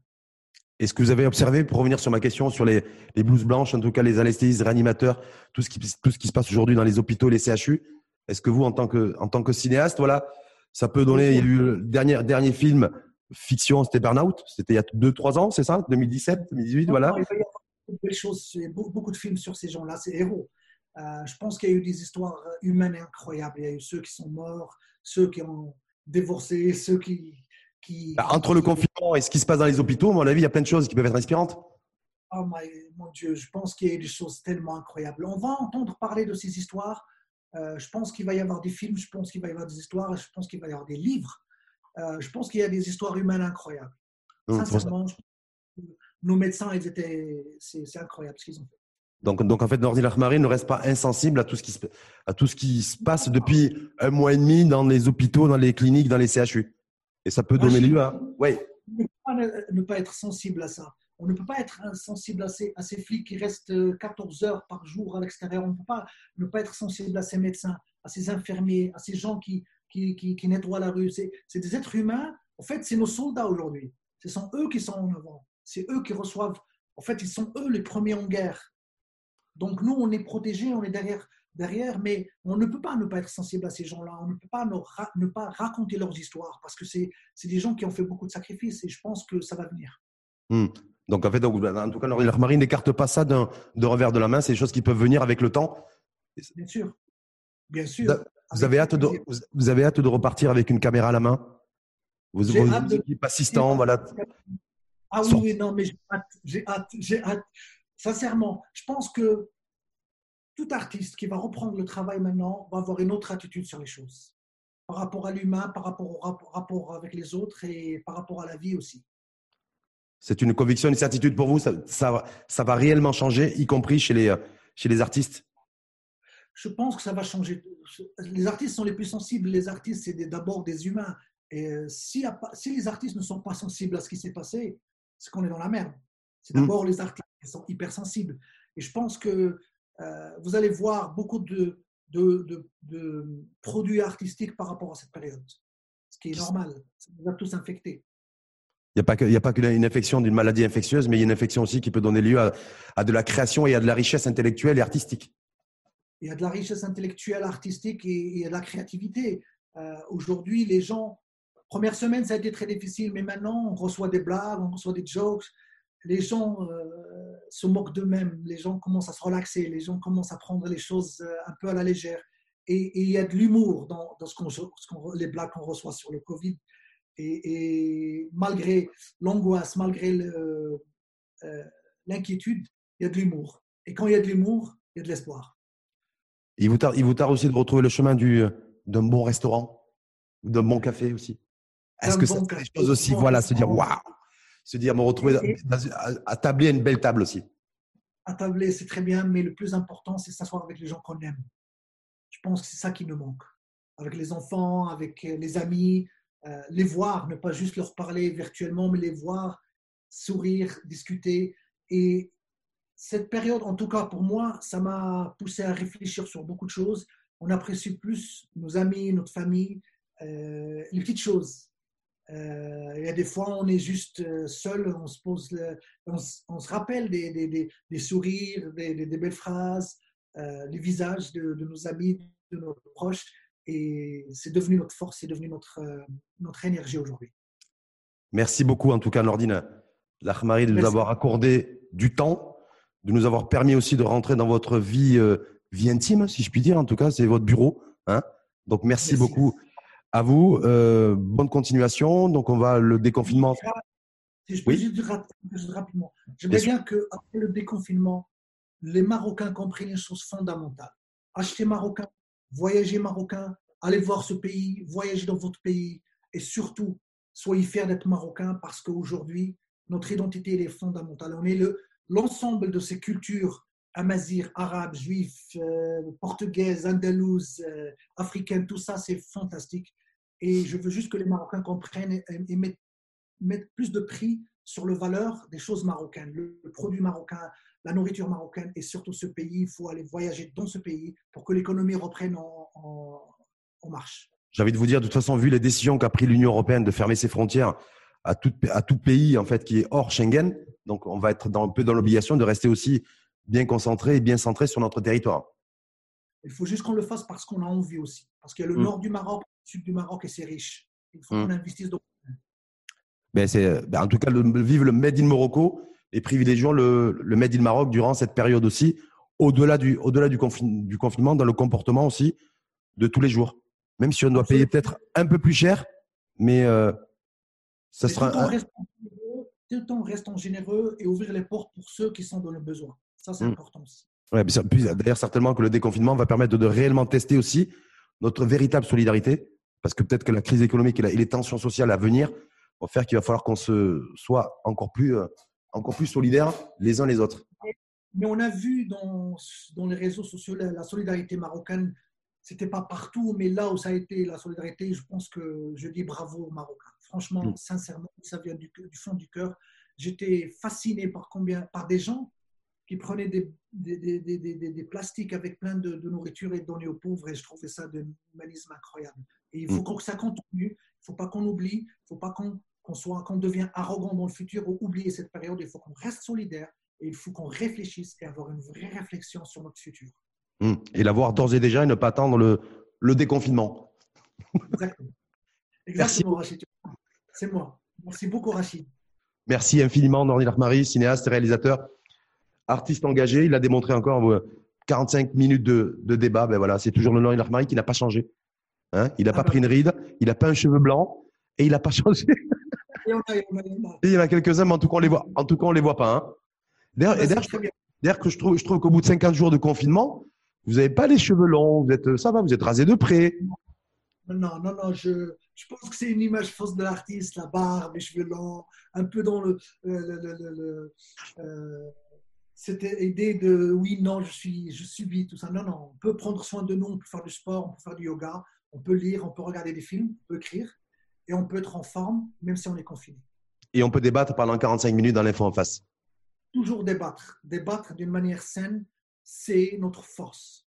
Est-ce que vous avez observé, pour revenir sur ma question, sur les, les blouses blanches, en tout cas les anesthésistes, réanimateurs, tout ce qui, tout ce qui se passe aujourd'hui dans les hôpitaux, les CHU, est-ce que vous, en tant que, en tant que cinéaste, voilà, ça peut donner, il y a eu le dernier, dernier film fiction, c'était Burnout, c'était il y a 2-3 ans, c'est ça 2017, 2018, voilà. Il y a choses, beaucoup de films sur ces gens-là, ces héros. Euh, je pense qu'il y a eu des histoires humaines incroyables. Il y a eu ceux qui sont morts, ceux qui ont divorcé, ceux qui, bah, entre le confinement et ce qui se passe dans les hôpitaux, à mon avis, il y a plein de choses qui peuvent être inspirantes. Oh mon Dieu, je pense qu'il y a des choses tellement incroyables. On va entendre parler de ces histoires. Euh, je pense qu'il va y avoir des films, je pense qu'il va y avoir des histoires, je pense qu'il va y avoir des livres. Euh, je pense qu'il y a des histoires humaines incroyables. Sincèrement, nos médecins, ils étaient, c'est incroyable ce qu'ils ont fait. Donc, donc en fait, Nordi Lahmari ne reste pas insensible à tout, ce qui se, à tout ce qui se passe depuis un mois et demi dans les hôpitaux, dans les cliniques, dans les CHU. Et ça peut donner lieu à. Oui. Ne pas être sensible à ça. On ne peut pas être sensible à ces, à ces flics qui restent 14 heures par jour à l'extérieur. On ne peut pas ne pas être sensible à ces médecins, à ces infirmiers, à ces gens qui, qui, qui, nettoient la rue. C'est des êtres humains. En fait, c'est nos soldats aujourd'hui. Ce sont eux qui sont en avant. C'est eux qui reçoivent. En fait, ils sont eux les premiers en guerre. Donc nous, on est protégés, on est derrière derrière, mais on ne peut pas ne pas être sensible à ces gens-là, on ne peut pas ne, pas raconter leurs histoires, parce que c'est des gens qui ont fait beaucoup de sacrifices, et je pense que ça va venir. Hmm. Donc en fait, donc, en tout cas, leur marine n'écarte pas ça de revers de la main, c'est des choses qui peuvent venir avec le temps. Bien sûr, bien sûr. Vous avez, hâte de, vous avez hâte de repartir avec une caméra à la main? Vous, vos équipes assistants, voilà. Ah oui, oui, non, mais j'ai hâte, j'ai hâte, j'ai hâte. Sincèrement, je pense que tout artiste qui va reprendre le travail maintenant va avoir une autre attitude sur les choses, par rapport à l'humain, par rapport au rapport avec les autres et par rapport à la vie aussi. C'est une conviction, une certitude pour vous? Ça, ça, va réellement changer, y compris chez les, chez les artistes? Je pense que ça va changer. Les artistes sont les plus sensibles. Les artistes, c'est d'abord des humains. Et euh, si, si, les artistes ne sont pas sensibles à ce qui s'est passé, c'est qu'on est dans la merde. C'est hmm. d'abord les artistes qui sont hypersensibles. Et je pense que euh, vous allez voir beaucoup de, de, produits artistiques par rapport à cette période, ce qui est normal. Ça nous a tous infectés. Il n'y a pas qu'une infection d'une maladie infectieuse, mais il y a une infection aussi qui peut donner lieu à, de la création et à de la richesse intellectuelle et artistique. Il y a de la richesse intellectuelle, artistique et, de la créativité. Euh, aujourd'hui, les gens, première semaine, ça a été très difficile, mais maintenant, on reçoit des blagues, on reçoit des jokes, les gens euh, se moquent d'eux-mêmes, les gens commencent à se relaxer, les gens commencent à prendre les choses euh, un peu à la légère. Et, il y a de l'humour dans, ce qu'on, les blagues qu'on reçoit sur le Covid. Et, malgré l'angoisse, malgré euh, l'inquiétude, il y a de l'humour. Et quand il y a de l'humour, il y a de l'espoir. Il vous tarde, il vous tarde aussi de retrouver le chemin d'un bon restaurant d'un bon café aussi? Est-ce que ça bon des choses aussi Voilà, se dire waouh, se dire me retrouver à, tabler une belle table aussi. À tabler, c'est très bien, mais le plus important, c'est s'asseoir avec les gens qu'on aime. Je pense que c'est ça qui nous manque. Avec les enfants, avec les amis, euh, les voir, ne pas juste leur parler virtuellement, mais les voir, sourire, discuter. Et cette période, en tout cas pour moi, ça m'a poussé à réfléchir sur beaucoup de choses. On apprécie plus nos amis, notre famille, euh, les petites choses. Euh, il y a des fois, on est juste seul, on se pose, on, se rappelle des, des, des, sourires, des, belles phrases, les visages de, de, nos amis, de nos proches. Et c'est devenu notre force, c'est devenu notre, euh, notre énergie aujourd'hui. Merci beaucoup, en tout cas, Nordine Lachmari, de nous avoir accordé du temps, de nous avoir permis aussi de rentrer dans votre vie, euh, vie intime, si je puis dire. En tout cas, c'est votre bureau. Hein Donc, merci, beaucoup à vous. Euh, bonne continuation. Donc, on va le déconfinement. Si je peux juste dire rapidement, j'aimerais bien qu'après le déconfinement, les Marocains comprennent une chose fondamentale. Acheter marocain, voyagez marocain, allez voir ce pays, voyagez dans votre pays et surtout, soyez fiers d'être marocain parce qu'aujourd'hui, notre identité elle est fondamentale. On est l'ensemble de ces cultures amazir, arabes, juifs, euh, portugaises, andalouses, euh, africaines, tout ça, c'est fantastique. Et je veux juste que les Marocains comprennent et, mettent, plus de prix sur le valeur des choses marocaines, le produit marocain, la nourriture marocaine et surtout ce pays. Il faut aller voyager dans ce pays pour que l'économie reprenne en, marche. J'ai envie de vous dire, de toute façon, vu les décisions qu'a pris l'Union européenne de fermer ses frontières à tout, à tout pays en fait qui est hors Schengen, donc on va être dans, un peu dans l'obligation de rester aussi bien concentré et bien centré sur notre territoire. Il faut juste qu'on le fasse parce qu'on a envie aussi. Parce qu'il y a le mm. nord du Maroc, le sud du Maroc et c'est riche. Il faut mm. qu'on investisse dans. Ben ben en tout cas, le, vive le Made in Morocco et privilégions le, le Made in Maroc durant cette période aussi, au-delà du, au-delà du, du confinement, dans le comportement aussi de tous les jours. Même si on doit payer peut-être un peu plus cher, mais euh, ça sera. Tout en, restant généreux, restant généreux et ouvrir les portes pour ceux qui sont dans le besoin. Ça, c'est mmh. important aussi. Ouais, d'ailleurs, certainement que le déconfinement va permettre de réellement tester aussi notre véritable solidarité, parce que peut-être que la crise économique et, les tensions sociales à venir vont faire qu'il va falloir qu'on se soit encore plus euh, encore plus solidaires les uns les autres. Mais on a vu dans, dans les réseaux sociaux la, solidarité marocaine. C'était pas partout, mais là où ça a été la solidarité, je pense que je dis bravo aux Marocains. Franchement, mm. sincèrement, ça vient du, du fond du cœur. J'étais fasciné par combien, par des gens qui prenaient des, des, des, des plastiques avec plein de, nourriture et donnaient aux pauvres. Et je trouvais ça d'un humanisme incroyable. Et il faut mm. que ça continue. Il ne faut pas qu'on oublie. Il ne faut pas qu'on qu'on soit, qu'on devient arrogant dans le futur ou oublier cette période. Il faut qu'on reste solidaire et il faut qu'on réfléchisse et avoir une vraie réflexion sur notre futur. Hum. Et l'avoir d'ores et déjà et ne pas attendre le, le déconfinement. Exactement. [LAUGHS] Exactement, Rachid. C'est moi. Merci beaucoup, Rachid. Merci infiniment, Nordi Larmari, cinéaste, réalisateur, artiste engagé. Il a démontré encore 45 minutes de, de débat. Ben voilà, c'est toujours le Nordi Larmari qui n'a pas changé. Hein il n'a pas pris une ride, il n'a pas un cheveu blanc et il n'a pas [LAUGHS] changé. Il y en a quelques-uns, mais en tout cas, on les voit, en tout cas, on les voit pas. Hein. D'ailleurs, que je trouve, je trouve qu'au bout de 50 jours de confinement, vous n'avez pas les cheveux longs, vous êtes, ça va, vous êtes rasé de près. Non, non, non, je, je pense que c'est une image fausse de l'artiste, la barbe, les cheveux longs, un peu dans le, euh, cette idée de oui, non, je suis, je subis tout ça. Non, non, on peut prendre soin de nous, on peut faire du sport, on peut faire du yoga, on peut lire, on peut regarder des films, on peut écrire et on peut être en forme même si on est confiné. Et on peut débattre pendant 45 minutes dans l'info en face. Toujours débattre. Débattre d'une manière saine, c'est notre force.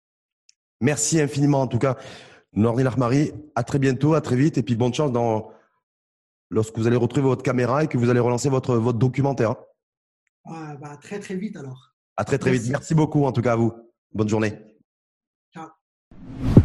Merci infiniment en tout cas. Nordin Armari, à très bientôt, à très vite et puis bonne chance dans lorsque vous allez retrouver votre caméra et que vous allez relancer votre, votre documentaire. Ah, bah, très très vite alors. À très très vite. Merci beaucoup en tout cas à vous. Bonne journée.